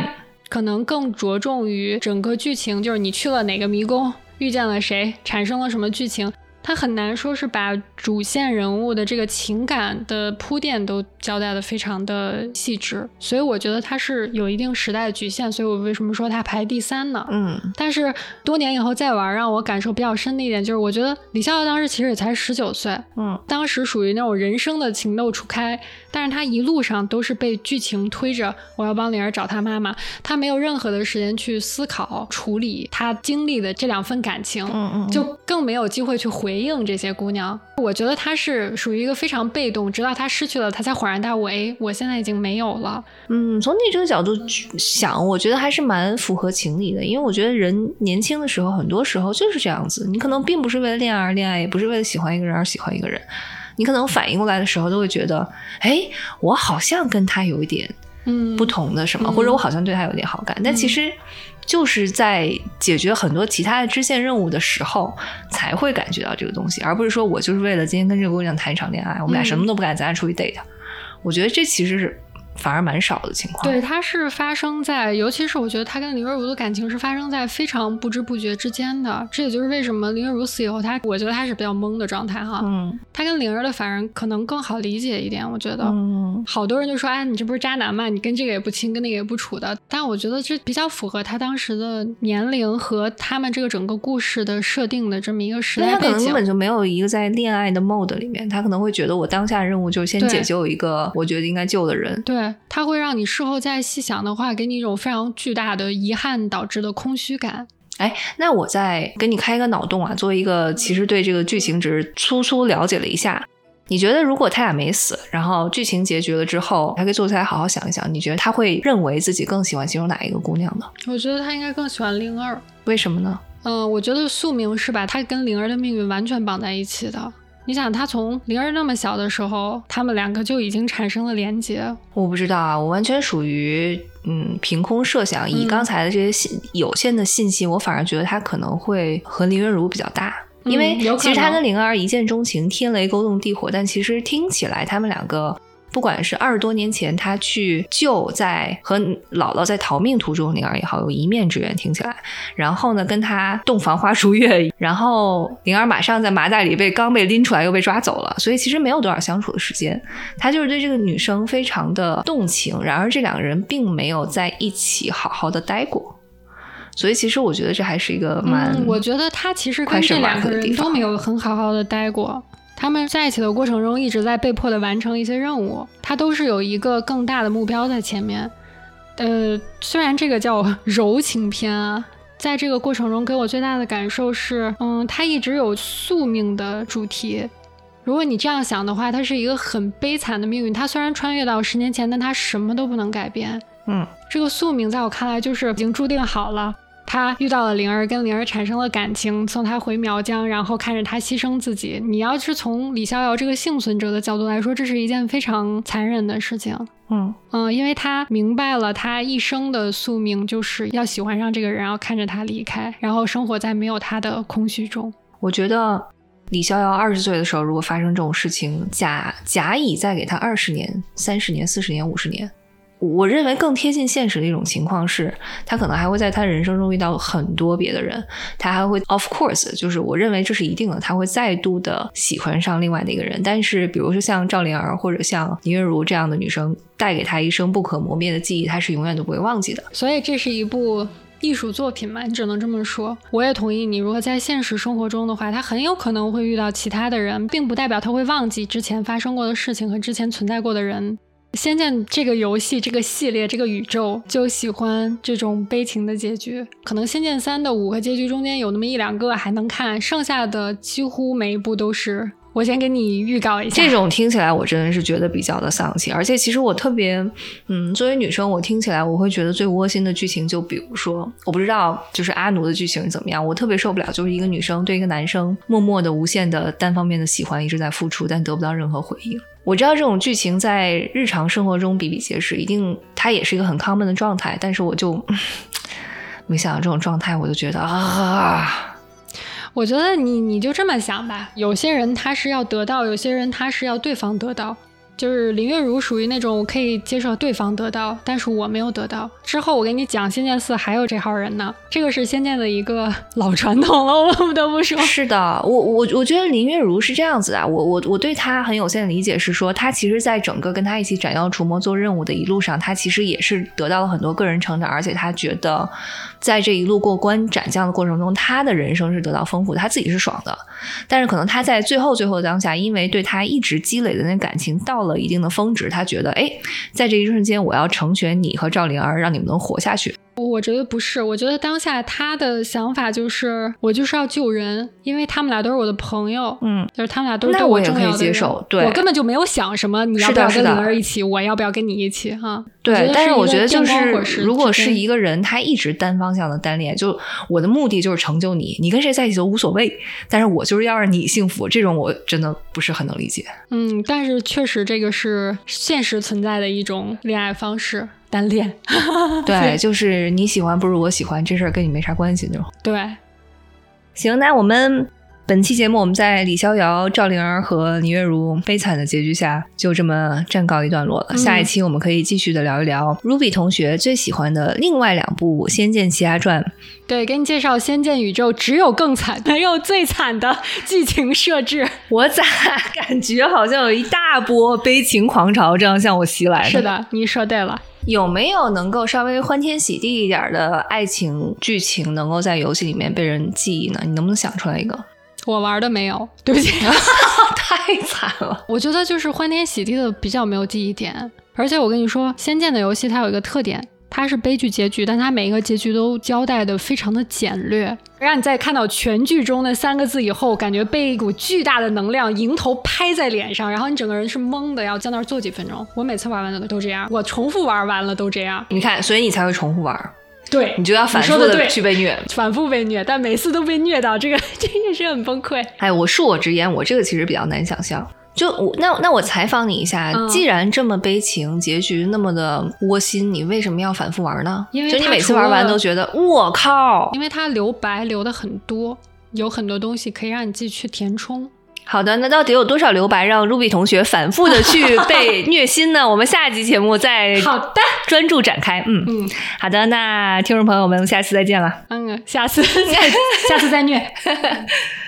可能更着重于整个剧情，就是你去了哪个迷宫，遇见了谁，产生了什么剧情。他很难说是把主线人物的这个情感的铺垫都交代的非常的细致，所以我觉得他是有一定时代的局限，所以我为什么说他排第三呢？嗯，但是多年以后再玩，让我感受比较深的一点就是，我觉得李逍遥当时其实也才十九岁，嗯，当时属于那种人生的情窦初开，但是他一路上都是被剧情推着，我要帮灵儿找他妈妈，他没有任何的时间去思考处理他经历的这两份感情，嗯嗯，就更没有机会去回。回应这些姑娘。我觉得他是属于一个非常被动，直到他失去了，他才恍然大悟，哎，我现在已经没有了。嗯，从你这个角度想，我觉得还是蛮符合情理的，因为我觉得人年轻的时候，很多时候就是这样子，你可能并不是为了恋爱而恋爱，也不是为了喜欢一个人而喜欢一个人，你可能反应过来的时候，都会觉得，哎，我好像跟他有一点。嗯，不同的什么，或者我好像对他有点好感，但其实就是在解决很多其他的支线任务的时候，才会感觉到这个东西，而不是说我就是为了今天跟这个姑娘谈一场恋爱，我们俩什么都不干，咱俩出去 date。我觉得这其实是。反而蛮少的情况。对，它是发生在，尤其是我觉得他跟林月如的感情是发生在非常不知不觉之间的。这也就是为什么林月如死以后，他我觉得他是比较懵的状态哈。嗯，他跟灵儿的反而可能更好理解一点，我觉得。嗯。好多人就说，哎，你这不是渣男吗？你跟这个也不亲，跟那个也不处的。但我觉得这比较符合他当时的年龄和他们这个整个故事的设定的这么一个时代背景。他可能根本就没有一个在恋爱的 mode 里面，他可能会觉得我当下任务就是先解救一个我觉得应该救的人。对他会让你。事后再细想的话，给你一种非常巨大的遗憾导致的空虚感。哎，那我再给你开一个脑洞啊，作为一个其实对这个剧情只是粗粗了解了一下，你觉得如果他俩没死，然后剧情结局了之后，还可以坐下来好好想一想，你觉得他会认为自己更喜欢其中哪一个姑娘呢？我觉得他应该更喜欢灵儿，为什么呢？嗯，我觉得宿命是把他跟灵儿的命运完全绑在一起的。你想，他从灵儿那么小的时候，他们两个就已经产生了连接。我不知道啊，我完全属于嗯凭空设想。以刚才的这些信有限的信息，我反而觉得他可能会和林月如比较大，因为其实他跟灵儿一见钟情，天雷勾动地火，但其实听起来他们两个。不管是二十多年前他去救在和姥姥在逃命途中灵儿也好，有一面之缘听起来，然后呢跟他洞房花烛夜，然后灵儿马上在麻袋里被刚被拎出来又被抓走了，所以其实没有多少相处的时间，他就是对这个女生非常的动情，然而这两个人并没有在一起好好的待过，所以其实我觉得这还是一个蛮，我觉得他其实跟这两个人都没有很好好的待过。他们在一起的过程中，一直在被迫的完成一些任务，他都是有一个更大的目标在前面。呃，虽然这个叫柔情片啊，在这个过程中给我最大的感受是，嗯，他一直有宿命的主题。如果你这样想的话，他是一个很悲惨的命运。他虽然穿越到十年前，但他什么都不能改变。嗯，这个宿命在我看来就是已经注定好了。他遇到了灵儿，跟灵儿产生了感情，送她回苗疆，然后看着她牺牲自己。你要是从李逍遥这个幸存者的角度来说，这是一件非常残忍的事情。嗯嗯，因为他明白了，他一生的宿命就是要喜欢上这个人，然后看着他离开，然后生活在没有他的空虚中。我觉得李逍遥二十岁的时候，如果发生这种事情，假假以再给他二十年、三十年、四十年、五十年。我认为更贴近现实的一种情况是，他可能还会在他人生中遇到很多别的人，他还会，of course，就是我认为这是一定的，他会再度的喜欢上另外的一个人。但是，比如说像赵灵儿或者像林月如这样的女生，带给他一生不可磨灭的记忆，他是永远都不会忘记的。所以，这是一部艺术作品嘛？你只能这么说。我也同意你，如果在现实生活中的话，他很有可能会遇到其他的人，并不代表他会忘记之前发生过的事情和之前存在过的人。仙剑这个游戏、这个系列、这个宇宙就喜欢这种悲情的结局。可能仙剑三的五个结局中间有那么一两个还能看，剩下的几乎每一部都是。我先给你预告一下，这种听起来我真的是觉得比较的丧气，而且其实我特别，嗯，作为女生，我听起来我会觉得最窝心的剧情，就比如说，我不知道就是阿奴的剧情怎么样，我特别受不了，就是一个女生对一个男生默默的、无限的、单方面的喜欢，一直在付出，但得不到任何回应。我知道这种剧情在日常生活中比比皆是，一定它也是一个很 common 的状态，但是我就 没想到这种状态，我就觉得啊。我觉得你你就这么想吧，有些人他是要得到，有些人他是要对方得到。就是林月如属于那种我可以接受对方得到，但是我没有得到。之后我给你讲《仙剑四》还有这号人呢，这个是仙剑的一个老传统了，我不得不说。是的，我我我觉得林月如是这样子啊，我我我对他很有限的理解是说，他其实在整个跟他一起斩妖除魔做任务的一路上，他其实也是得到了很多个人成长，而且他觉得在这一路过关斩将的过程中，他的人生是得到丰富，他自己是爽的。但是可能他在最后最后的当下，因为对他一直积累的那感情到了一定的峰值，他觉得，哎，在这一瞬间，我要成全你和赵灵儿，让你们能活下去。我觉得不是，我觉得当下他的想法就是我就是要救人，因为他们俩都是我的朋友，嗯，就是他们俩都是对我重要的接受，对，我根本就没有想什么你要不要跟灵儿一起，我要不要跟你一起哈。对，但是我觉得就是如果是一个人他一直单方向的单恋，就我的目的就是成就你，你跟谁在一起都无所谓，但是我就是要让你幸福，这种我真的不是很能理解。嗯，但是确实这个是现实存在的一种恋爱方式。单恋，对，就是你喜欢不如我喜欢，这事儿跟你没啥关系那种。对，行，那我们本期节目我们在李逍遥、赵灵儿和倪月如悲惨的结局下，就这么暂告一段落了。下一期我们可以继续的聊一聊 Ruby 同学最喜欢的另外两部《仙剑奇侠传》。对，给你介绍《仙剑宇宙》，只有更惨，没有最惨的剧情设置。我咋感觉好像有一大波悲情狂潮这样向我袭来？是的，你说对了。有没有能够稍微欢天喜地一点的爱情剧情，能够在游戏里面被人记忆呢？你能不能想出来一个？我玩的没有，对不起，太惨了。我觉得就是欢天喜地的比较没有记忆点，而且我跟你说，《仙剑》的游戏它有一个特点。它是悲剧结局，但它每一个结局都交代的非常的简略，让你在看到全剧中那三个字以后，感觉被一股巨大的能量迎头拍在脸上，然后你整个人是懵的，要在那儿坐几分钟。我每次玩完的都这样，我重复玩完了都这样。你看，所以你才会重复玩，对你就要反复的去被虐，反复被虐，但每次都被虐到，这个 这也是很崩溃。哎，我恕我直言，我这个其实比较难想象。就我那那我采访你一下，既然这么悲情，结局那么的窝心，你为什么要反复玩呢？因为就你每次玩完都觉得我靠，因为它留白留的很多，有很多东西可以让你继续去填充。好的，那到底有多少留白让 Ruby 同学反复的去被虐心呢？我们下一集节目再好的专注展开。嗯嗯，好的，那听众朋友们，下次再见了。嗯，下次再下次再虐。